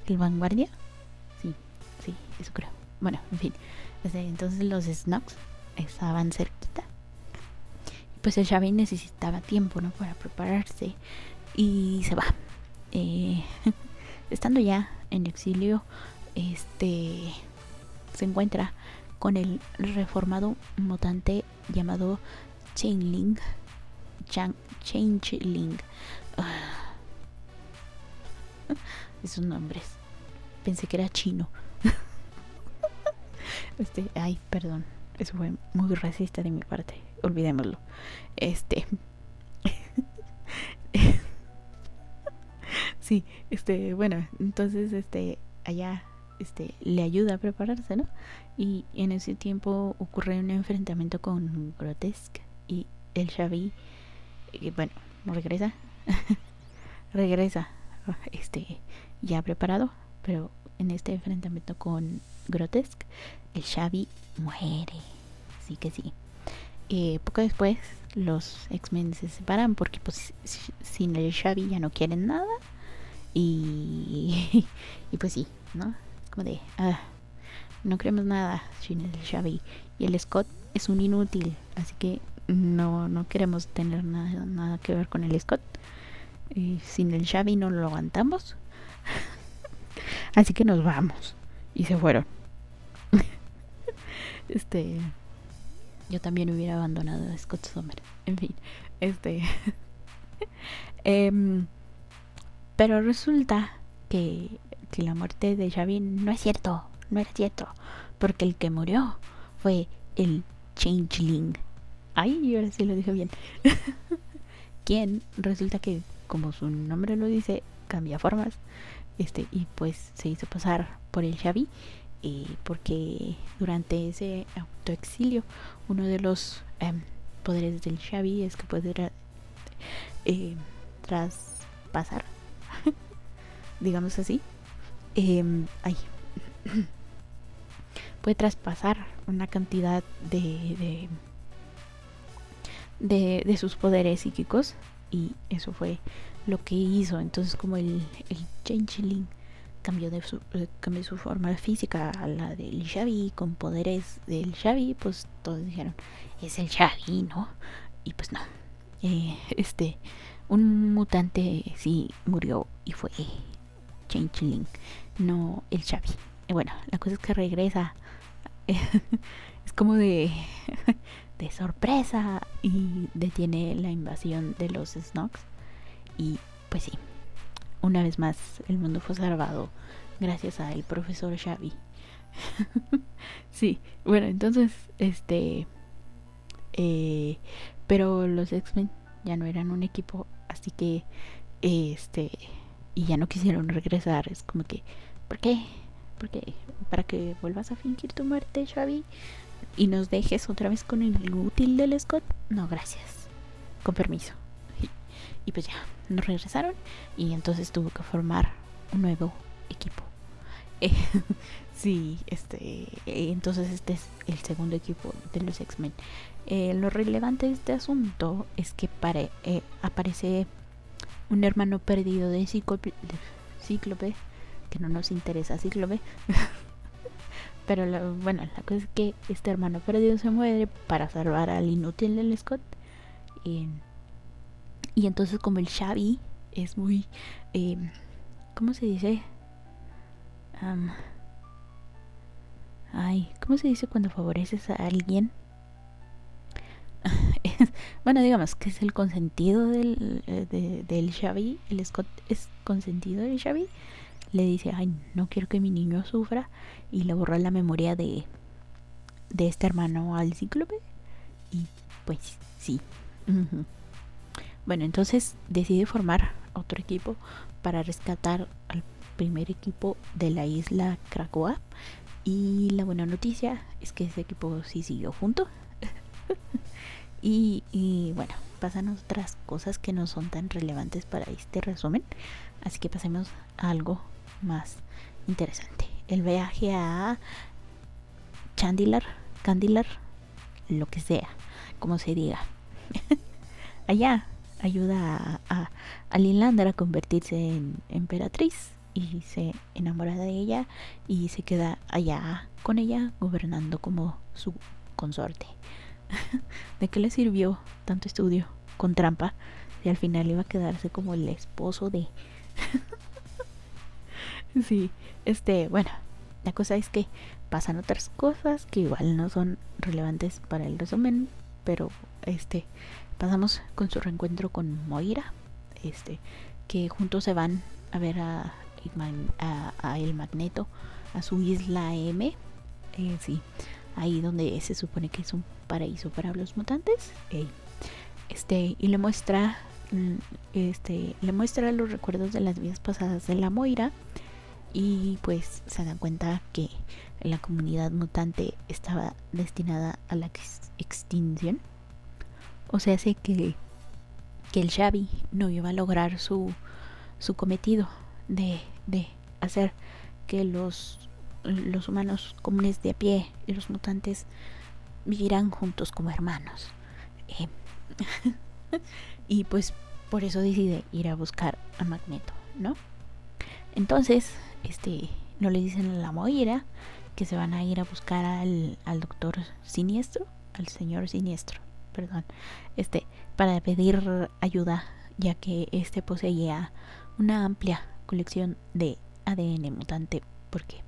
El vanguardia. Sí, sí, eso creo. Bueno, en fin. Este, entonces los Snox estaban cerquita. Pues el Xavi necesitaba tiempo, ¿no? Para prepararse. Y se va. Eh, estando ya en exilio, este se encuentra con el reformado mutante llamado Changeling. Changeling. Ah. Esos nombres. Pensé que era chino. este, ay, perdón. Eso fue muy racista de mi parte. Olvidémoslo. Este. sí, este, bueno, entonces, este, allá este, le ayuda a prepararse, ¿no? Y en ese tiempo ocurre un enfrentamiento con Grotesque y el Xavi, y bueno, regresa, regresa, este, ya preparado, pero en este enfrentamiento con Grotesque, el Xavi muere, sí que sí. Eh, poco después los X-Men se separan porque pues sin el Xavi ya no quieren nada y, y pues sí, ¿no? De, ah, no queremos nada sin el Xavi. Y el Scott es un inútil, así que no, no queremos tener nada, nada que ver con el Scott. Y sin el Xavi no lo aguantamos. así que nos vamos. Y se fueron. este. Yo también hubiera abandonado a Scott Sommer. En fin, este. eh, Pero resulta que, que la muerte de Xavi no es cierto, no era cierto, porque el que murió fue el Changeling. Ay, ahora sí lo dije bien. Quien resulta que, como su nombre lo dice, cambia formas. Este, y pues se hizo pasar por el Xavi. Eh, porque durante ese autoexilio, uno de los em, poderes del Xavi es que puede eh, traspasar, digamos así. Ay, puede traspasar una cantidad de, de, de, sus poderes psíquicos y eso fue lo que hizo. Entonces como el, el Changeling cambió de su, eh, cambió su forma física a la del Xavi con poderes del Xavi, pues todos dijeron, es el Xavi, ¿no? Y pues no. Eh, este, un mutante sí murió y fue Changeling, no el Xavi. Bueno, la cosa es que regresa es como de, de sorpresa y detiene la invasión de los Snogs. Y pues sí, una vez más el mundo fue salvado gracias al profesor Xavi. sí, bueno, entonces, este... Eh, pero los X-Men ya no eran un equipo, así que, este... Y ya no quisieron regresar, es como que, ¿por qué? Porque para que vuelvas a fingir tu muerte, Xavi, y nos dejes otra vez con el útil del Scott. No, gracias. Con permiso. Y, pues ya, nos regresaron y entonces tuvo que formar un nuevo equipo. Eh, sí, este, entonces este es el segundo equipo de los X-Men. Eh, lo relevante de este asunto es que pare, eh, aparece un hermano perdido de Cíclope, que no nos interesa Cíclope. Pero bueno, la cosa es que este hermano perdido se muere para salvar al inútil del Scott. y entonces como el Xavi es muy... Eh, ¿Cómo se dice? ay, ¿cómo se dice cuando favoreces a alguien? bueno, digamos que es el consentido del, eh, del Xavi. El Scott es consentido del Xavi le dice, ay, no quiero que mi niño sufra, y le borra la memoria de, de este hermano al cíclope. Y pues sí. Bueno, entonces decide formar otro equipo para rescatar al primer equipo de la isla Krakoa. Y la buena noticia es que ese equipo sí siguió junto. y, bueno, pasan otras cosas que no son tan relevantes para este resumen. Así que pasemos a algo más interesante. El viaje a Chandilar, Candilar, lo que sea, como se diga. Allá ayuda a, a, Linlander a convertirse en emperatriz y se enamora de ella y se queda allá con ella gobernando como su consorte. ¿De qué le sirvió tanto estudio con trampa y al final iba a quedarse como el esposo de sí, este, bueno, la cosa es que pasan otras cosas que igual no son relevantes para el resumen, pero este, pasamos con su reencuentro con Moira, este, que juntos se van a ver a, a, el Magneto, a su isla M, eh, sí, ahí donde se supone que es un paraíso para los mutantes, este, y le muestra, mm, este, le muestra los recuerdos de las vidas pasadas de la Moira, y pues se dan cuenta que la comunidad mutante estaba destinada a la extinción. O sea, sé que, que el Xavi no iba a lograr su, su cometido de, de hacer que los, los humanos comunes de a pie y los mutantes vivirán juntos como hermanos. Eh, y pues por eso decide ir a buscar a Magneto, ¿no? Entonces, este, no le dicen a la Moira que se van a ir a buscar al, al doctor siniestro, al señor siniestro, perdón, este, para pedir ayuda, ya que este poseía una amplia colección de ADN mutante, porque,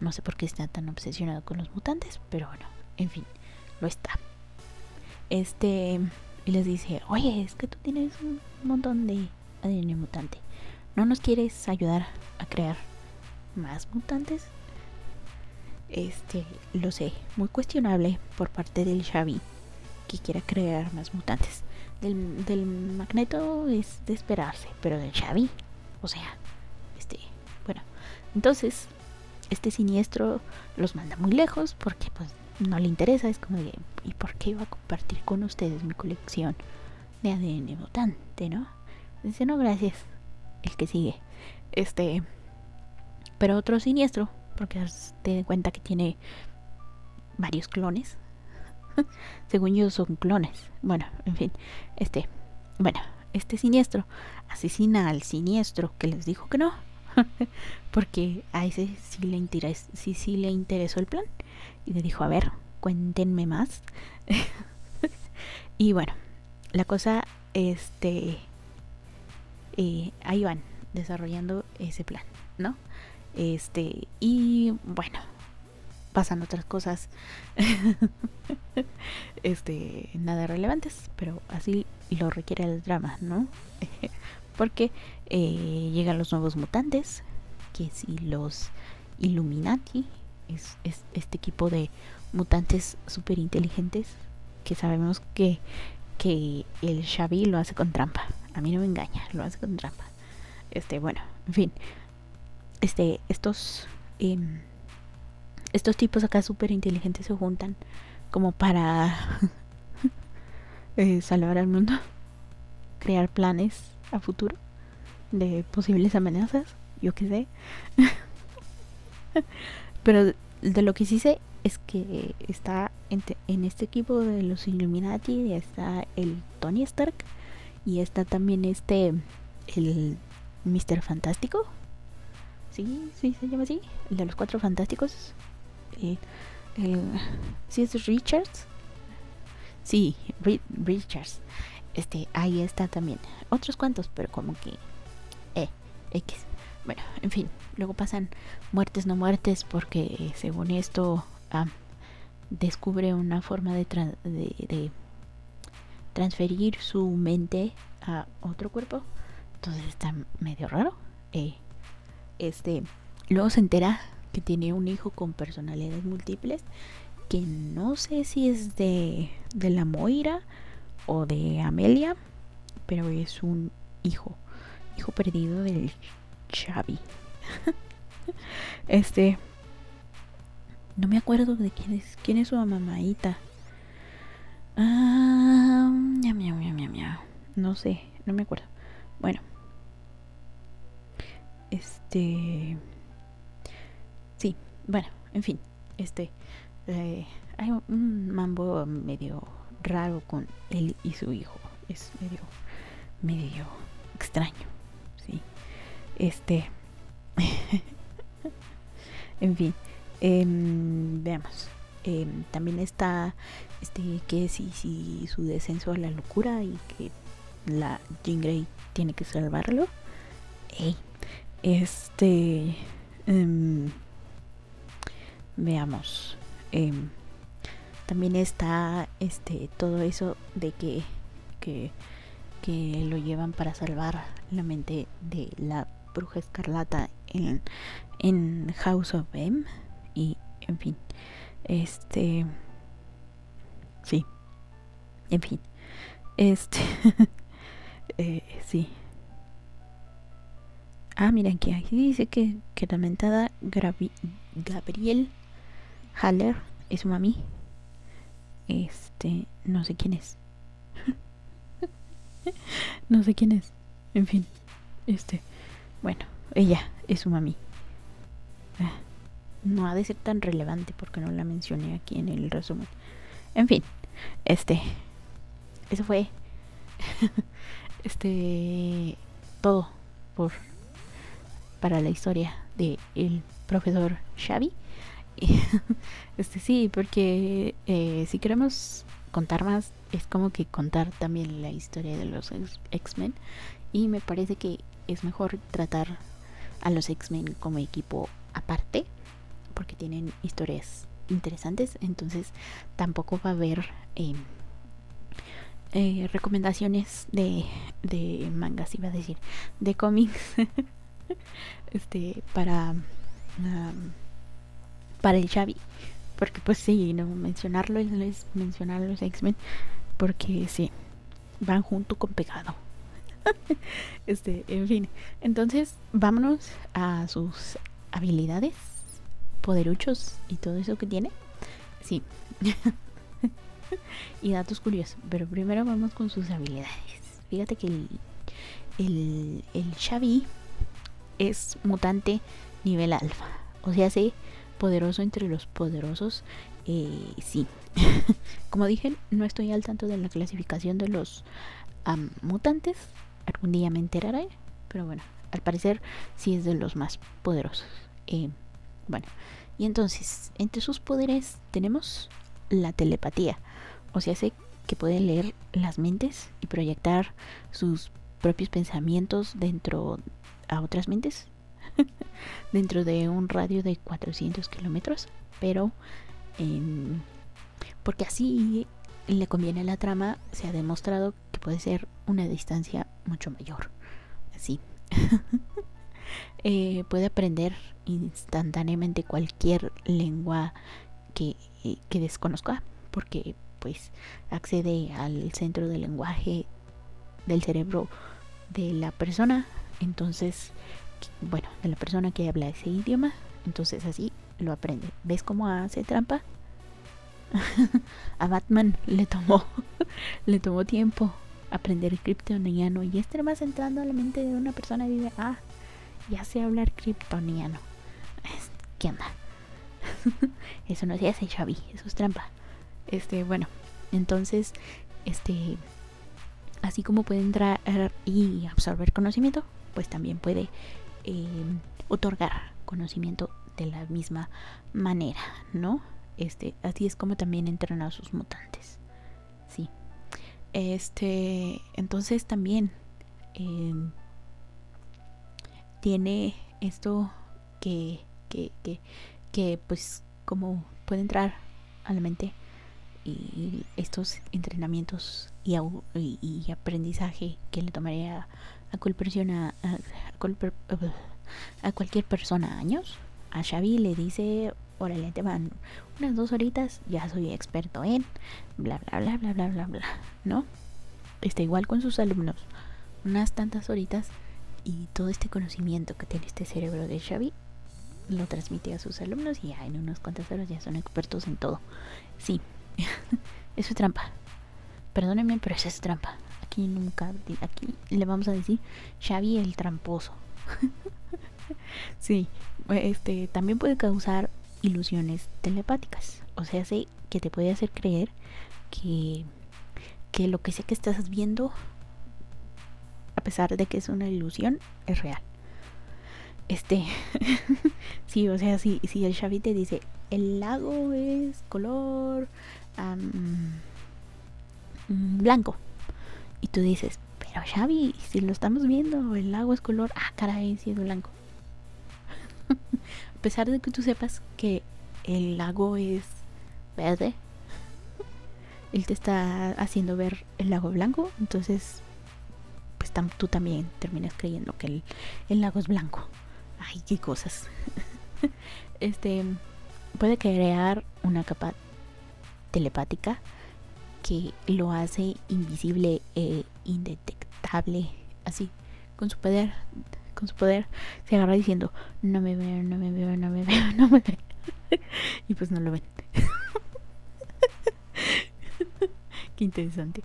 no sé por qué está tan obsesionado con los mutantes, pero bueno, en fin, lo está. Este, y les dice, oye, es que tú tienes un montón de ADN mutante. ¿No nos quieres ayudar a crear más mutantes? Este, lo sé, muy cuestionable por parte del Xavi que quiera crear más mutantes. Del, del Magneto es de esperarse, pero del Xavi, o sea, este, bueno, entonces este siniestro los manda muy lejos porque pues no le interesa, es como de, ¿y por qué iba a compartir con ustedes mi colección de ADN mutante, no? Dice, no, gracias. El que sigue. Este, pero otro siniestro, porque te den cuenta que tiene varios clones. Según yo son clones. Bueno, en fin, este, bueno, este siniestro asesina al siniestro que les dijo que no porque a ese sí le, sí, sí le interesó el plan. Y le dijo, a ver, cuéntenme más. y bueno, la cosa, este, eh, ahí van desarrollando ese plan, ¿no? Este, y bueno, pasan otras cosas, este, nada relevantes, pero así lo requiere el drama, ¿no? Porque eh, llegan los nuevos mutantes, que si los Illuminati, es, este equipo de mutantes súper inteligentes que sabemos que, que el Xavi lo hace con trampa. A mí no me engaña, lo hace con trampa. Este, bueno, en fin. Este, estos em, estos tipos acá súper inteligentes se juntan como para eh, salvar al mundo, crear planes a futuro de posibles amenazas, yo qué sé. Pero de lo que sí sé es que está en, este equipo de los Illuminati está el Tony Stark y está también este el Mr. Fantástico. Sí, sí se llama así, el de los cuatro fantásticos. El, el sí es Richards. Sí, Richards. Este, ahí está también. Otros cuantos, pero como que. Eh, X. Bueno, en fin. Luego pasan muertes, no muertes, porque según esto. Descubre una forma de, de, transferir su mente a otro cuerpo. Entonces está medio raro. Eh, este. Luego se entera que tiene un hijo con personalidades múltiples. Que no sé si es de, de la Moira o de Amelia, pero es un hijo, hijo perdido del Xavi. este, no me acuerdo de quién es, quién es su mamaita. Ah, no sé, no me acuerdo. Bueno, este, sí, bueno, en fin, este, eh, hay un mambo medio raro con él y su hijo. Es medio, medio extraño, sí. Este, en fin, em, veamos. Em, también está, este, que si, si su descenso a la locura y que la Jean Grey tiene que salvarlo. este, em, veamos también está este todo eso de que, que, lo llevan para salvar la mente de la bruja escarlata en, en House of M y en fin este sí en fin este eh, sí. Ah miren que aquí dice que, que la mentada Gabriel Haller es su mami este, no sé quién es. no sé quién es. En fin, este, bueno, ella es su mami. Ah, no ha de ser tan relevante porque no la mencioné aquí en el resumen. En fin, este, eso fue, este, todo por para la historia de el profesor Xavi este sí, porque eh, si queremos contar más, es como que contar también la historia de los X-Men. Y me parece que es mejor tratar a los X-Men como equipo aparte, porque tienen historias interesantes. Entonces tampoco va a haber em, eh, recomendaciones de, de mangas, iba a decir, de cómics, este, para, para el Xavi. Porque pues sí, no mencionarlo es mencionar los X-Men, porque sí, van junto con pegado. este, en fin. Entonces, vámonos a sus habilidades, poderuchos y todo eso que tiene. Sí. y datos curiosos. Pero primero vamos con sus habilidades. Fíjate que el, el, el Xavi es mutante nivel alfa. O sea, sí, poderoso entre los poderosos. Eh, sí. Como dije, no estoy al tanto de la clasificación de los mutantes. Algún día me enteraré. Pero bueno, al parecer sí es de los más poderosos. Eh, bueno, y entonces, entre sus poderes tenemos la telepatía. O sea, sé que puede leer las mentes y proyectar sus propios pensamientos dentro a otras mentes. dentro de un radio de 400 kilómetros. Pero, em, porque así le conviene a la trama, se ha demostrado que puede ser una distancia mucho mayor. Así. Eh, puede aprender instantáneamente cualquier lengua que, eh, que desconozca, porque pues accede al centro del lenguaje del cerebro de la persona, entonces, bueno, de la persona que habla ese idioma, entonces así lo aprende. ¿Ves cómo hace trampa? a Batman le tomó le tomó tiempo aprender kryptoniano y este más entrando a la mente de una persona y dice, ah, ya sé hablar kryptoniano. ¿Qué onda? eso no se hace, Xavi, eso es trampa. Este, bueno, entonces, este, así como puede entrar y absorber conocimiento, pues también puede eh, otorgar conocimiento de la misma manera, ¿no? Este, así es como también entrena a sus mutantes. Sí. Este, entonces también em, tiene esto que, que, que, que, pues, como puede entrar a la mente y estos entrenamientos y, aprendizaje que le tomaría a, cualquier a, a, cualquier persona años. A Xavi le dice, órale, te van unas dos horitas, ya soy experto en bla, bla, bla, bla, bla, bla, bla, ¿no? Está igual con sus alumnos, unas tantas horitas y todo este conocimiento que tiene este cerebro de Xavi lo transmite a sus alumnos y ya en unas cuantas horas ya son expertos en todo. Sí, eso es trampa. Perdónenme, pero eso es trampa. Aquí nunca, aquí le vamos a decir Xavi el tramposo. sí, este también puede causar ilusiones telepáticas. O sea, sé que te puede hacer creer que, que lo que sé que estás viendo, a pesar de que es una ilusión, es real. Este, sí, o sea, si, si el Xavi te dice, el lago es color blanco. Y tú dices, pero Xavi, si lo estamos viendo, el lago es color, ah, caray, si es blanco. A pesar de que tú sepas que el lago es verde, él te está haciendo ver el lago blanco, entonces pues tú también terminas creyendo que el, el lago es blanco. Ay, qué cosas. este puede crear una capa telepática que lo hace invisible e indetectable así con su poder con su poder se agarra diciendo no me veo no me veo no me veo no me veo y pues no lo ven. Qué interesante.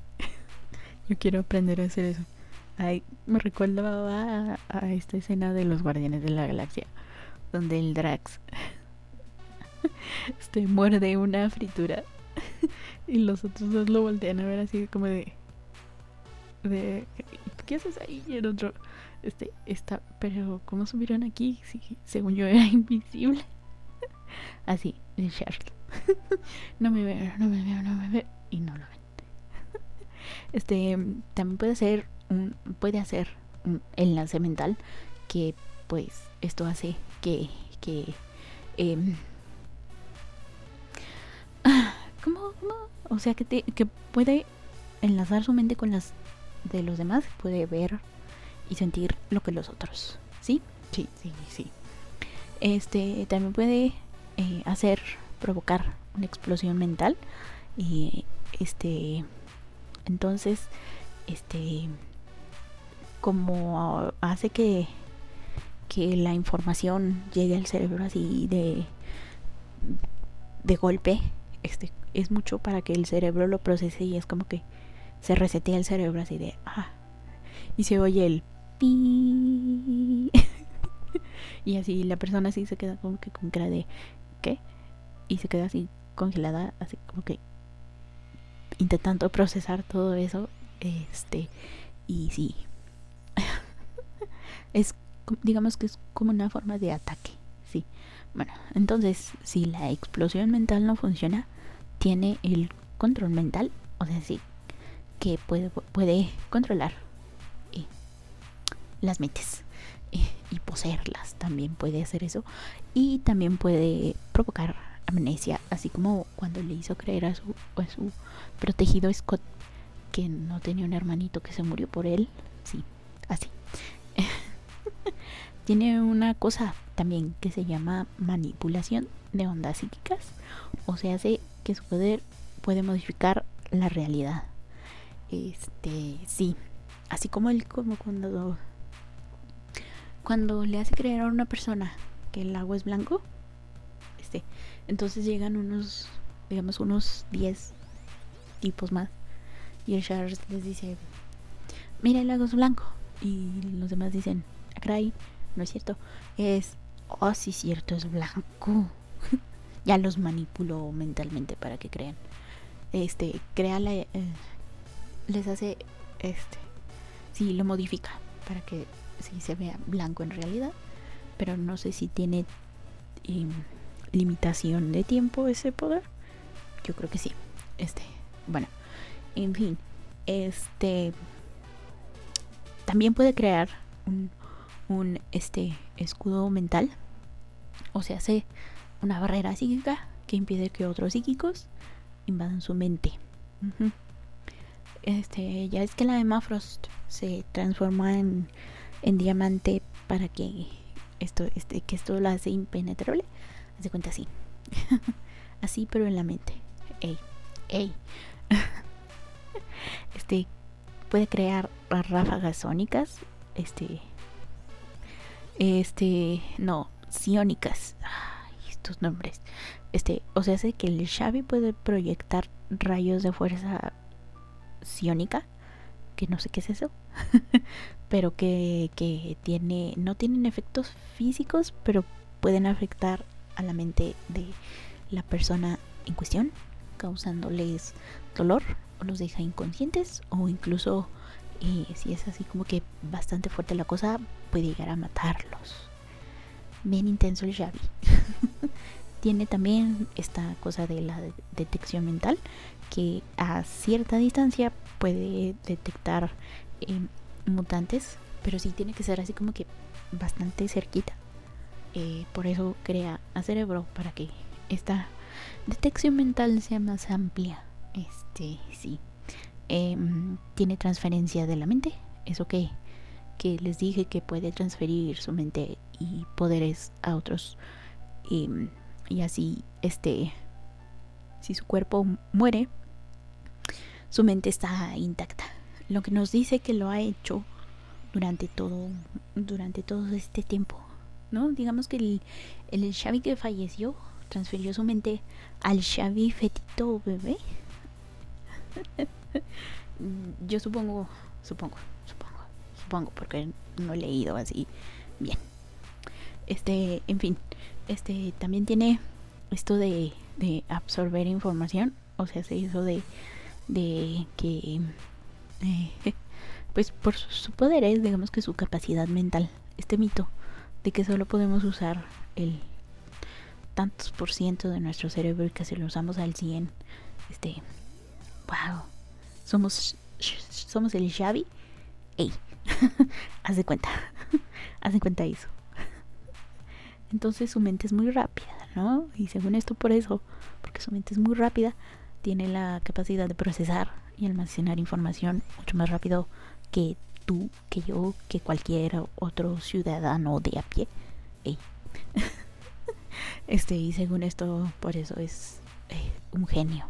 Yo quiero aprender a hacer eso. Ay, me recuerda a, esta escena de los guardianes de la galaxia donde el Drax este muerde una fritura y los otros dos lo voltean a ver así como de. ¿Qué haces ahí? Y el otro. Este, está. Pero, ¿cómo subieron aquí? Si, según yo era invisible. así, de Charles. no me veo, no me veo, no me veo. Y no lo ven. este, también puede ser un, puede hacer un enlace mental que, pues, esto hace que, que, eh, ¿Cómo? ¿Cómo? O sea, que, te, que puede enlazar su mente con las de los demás, puede ver y sentir lo que los otros, ¿sí? Sí, sí, sí. Este también puede eh, hacer provocar una explosión mental y este entonces este como hace que que la información llegue al cerebro así de de golpe este es mucho para que el cerebro lo procese y es como que se resetea el cerebro así de ah y se oye el pi. Y así la persona así se queda como que con cara de ¿qué? y se queda así congelada así como que intentando procesar todo eso este y sí. Es digamos que es como una forma de ataque sí. Bueno entonces si la explosión mental no funciona tiene el control mental o sea sí que puede puede controlar eh, las mentes eh, y poseerlas también puede hacer eso y también puede provocar amnesia así como cuando le hizo creer a su, a su protegido Scott que no tenía un hermanito que se murió por él. Sí, así. Tiene una cosa también que se llama manipulación de ondas psíquicas. O sea, hace que su poder puede modificar la realidad. Este, sí. Así como él, como cuando. Cuando le hace creer a una persona que el agua es blanco. Este. Entonces llegan unos. Digamos, unos 10 tipos más y el Charles les dice, mira el lago es blanco. Y los demás dicen, Acray, no es cierto. Es, oh, sí, cierto, es blanco. Ya los manipulo mentalmente para que crean. Este, crea la, eh, les hace, este, sí, lo modifica para que sí se vea blanco en realidad. Pero no sé si tiene em, limitación de tiempo ese poder. Yo creo que sí. Este, bueno en fin, este también puede crear un, este escudo mental. O sea, hace una barrera psíquica que impide que otros psíquicos invadan su mente. Este, ya es que la Emma Frost se transforma en, en diamante para que esto, este, que esto la hace impenetrable. Hace cuenta así. así, pero en la mente. Ey, ey. este puede crear ráfagas sónicas, este este no, ciónicas. Estos nombres. Este, o sea, hace que el Xavi puede proyectar rayos de fuerza ciónica, que no sé qué es eso, pero que, que tiene no tienen efectos físicos, pero pueden afectar a la mente de la persona en cuestión, causándoles dolor, o los deja inconscientes o incluso eh, si es así como que bastante fuerte la cosa puede llegar a matarlos. Bien intenso el Javi. Tiene también esta cosa de la detección mental que a cierta distancia puede detectar em, mutantes, pero sí tiene que ser así como que bastante cerquita. Eh, por eso crea a cerebro para que esta detección mental sea más amplia. Este, sí. Em, tiene transferencia de la mente. Eso que, que les dije que puede transferir su mente y poderes a otros. Em, y así, este, si su cuerpo muere, su mente está intacta. Lo que nos dice que lo ha hecho durante todo, durante todo este tiempo. ¿No? Digamos que el, el Xavi que falleció transfirió su mente al Xavi fetito bebé Yo supongo, supongo, supongo, porque no he leído así bien. Este, en fin, este también tiene esto de, de absorber información, o sea, se hizo de, de que, eh, pues por su poder es, digamos que su capacidad mental, este mito de que solo podemos usar el tantos por ciento de nuestro cerebro y que si lo usamos al 100, este, wow, somos, somos el Xavi. Ey, haz de cuenta, haz de cuenta eso. Entonces su mente es muy rápida, ¿no? Y según esto por eso, porque su mente es muy rápida, tiene la capacidad de procesar y almacenar información mucho más rápido que tú, que yo, que cualquier otro ciudadano de a pie. este, y según esto, por eso es eh, un genio.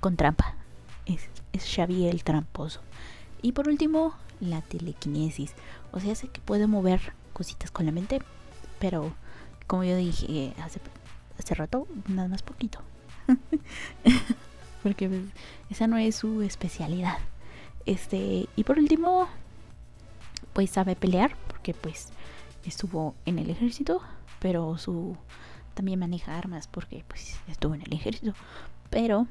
Con trampa. Es, es Xavi el tramposo. Y por último, la telequinesis. O sea, sé que puede mover cositas con la mente, pero como yo dije hace, hace rato, nada más poquito. Porque pues, esa no es su especialidad. Este, y por último, pues sabe pelear, porque pues estuvo en el ejército, pero su también maneja armas porque pues estuvo en el ejército, pero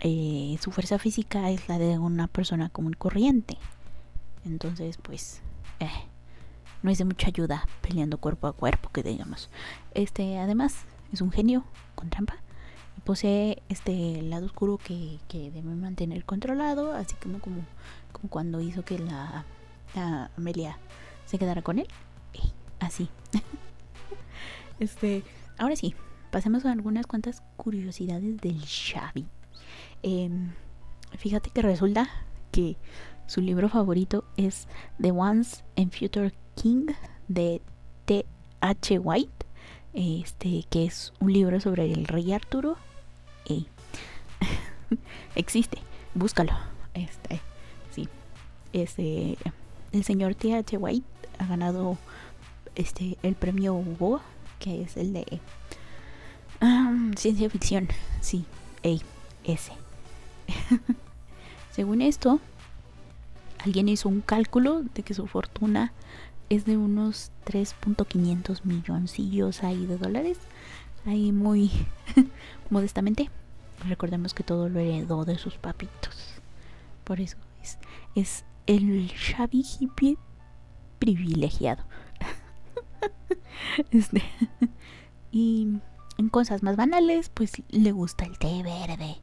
eh, su fuerza física es la de una persona común corriente. Entonces, pues eh, no es de mucha ayuda peleando cuerpo a cuerpo, que digamos. Este, además, es un genio con trampa. Posee este lado oscuro que, que debe mantener controlado, así como, como, como cuando hizo que la, la Amelia se quedara con él. así. este, ahora sí, pasemos a algunas cuantas curiosidades del Xavi. Em, fíjate que resulta que su libro favorito es The Once and Future King de T.H. White, este, que es un libro sobre el rey Arturo. Existe, búscalo. Este, sí, este, el señor T.H. White ha ganado este el premio Hugo, que es el de ciencia ficción. Sí, ese. Según esto, alguien hizo un cálculo de que su fortuna es de unos 3.500 milloncillos ahí de dólares. Ahí muy modestamente. Recordemos que todo lo heredó de sus papitos. Por eso es, el Xavi hippie privilegiado. este, y en cosas más banales, pues le gusta el té verde.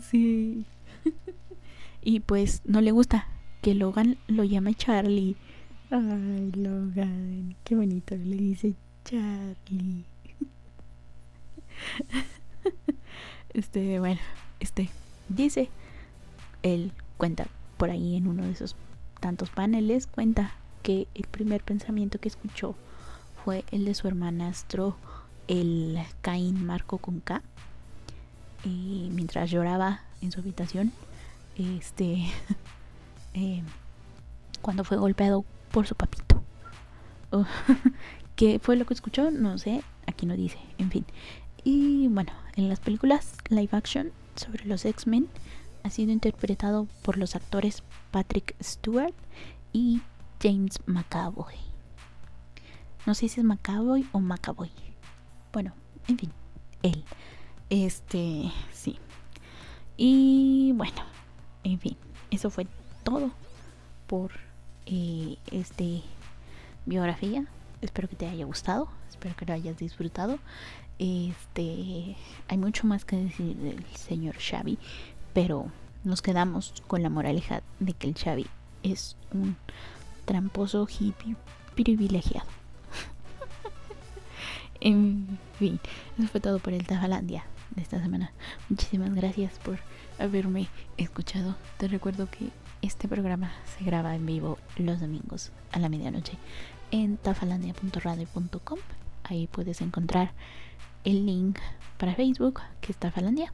sí. Y pues no le gusta que Logan lo llame Charlie. Ay, Logan, qué bonito le dice Charlie. este, bueno, este dice, él cuenta por ahí en uno de esos tantos paneles, cuenta que el primer pensamiento que escuchó fue el de su hermanastro, el Caín Marco con K. Y mientras lloraba en su habitación, este, eh, cuando fue golpeado por su papito. ¿Qué fue lo que escuchó? No sé, aquí no dice, en fin. Y bueno, en las películas live action sobre los X-Men ha sido interpretado por los actores Patrick Stewart y James McAvoy. No sé si es McAvoy o McAvoy. Bueno, en fin, él. Este, sí. Y bueno, en fin, eso fue todo por eh, este biografía. Espero que te haya gustado, espero que lo hayas disfrutado. Este, hay mucho más que decir del señor Xavi, pero nos quedamos con la moraleja de que el Xavi es un tramposo hippie privilegiado. en fin, eso fue todo por el Tafalandia de esta semana. Muchísimas gracias por haberme escuchado. Te recuerdo que este programa se graba en vivo los domingos a la medianoche en tafalandia.radio.com. Ahí puedes encontrar el link para Facebook, que es Tafalandia.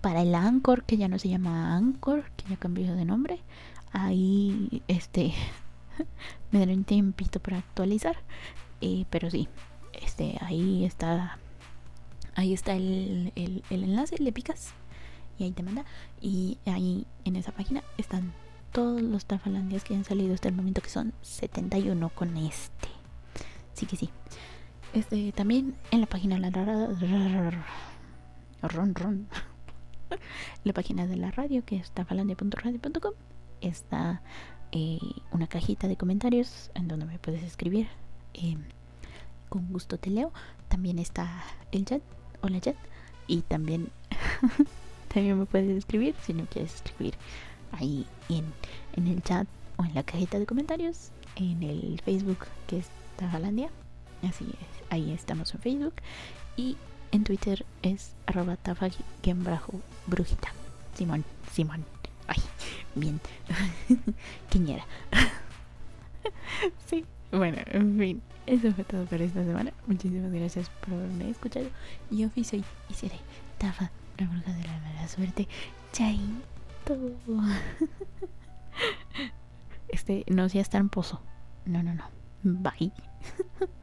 Para el Anchor, que ya no se llama Anchor, que ya cambió de nombre. Ahí este me daré un tiempito para actualizar. Eh, pero sí, este, ahí está. Ahí está el, el, enlace, le picas y ahí te manda. Y ahí en esa página están todos los tafalandias que han salido hasta el momento, que son 71 con este. Sí que sí. Este también en la página la ron ron. la página de la radio que es tafalandia.radio.com está eh, una cajita de comentarios en donde me puedes escribir. Eh, con gusto te leo. También está el chat. Hola chat. Y también también me puedes escribir si no quieres escribir ahí en, en el chat o en la cajita de comentarios en el Facebook que es Tafalandia así es, ahí estamos en Facebook y En Twitter es arroba brujita. Simón, Simón. Ay, bien. Quiñera. sí, bueno, en fin. Eso fue todo por esta semana. Muchísimas gracias por haberme escuchado. Yo fui, soy y seré Tafa, la bruja de la mala suerte. Chaito. Este no seas tramposo. No, no, no. Bye.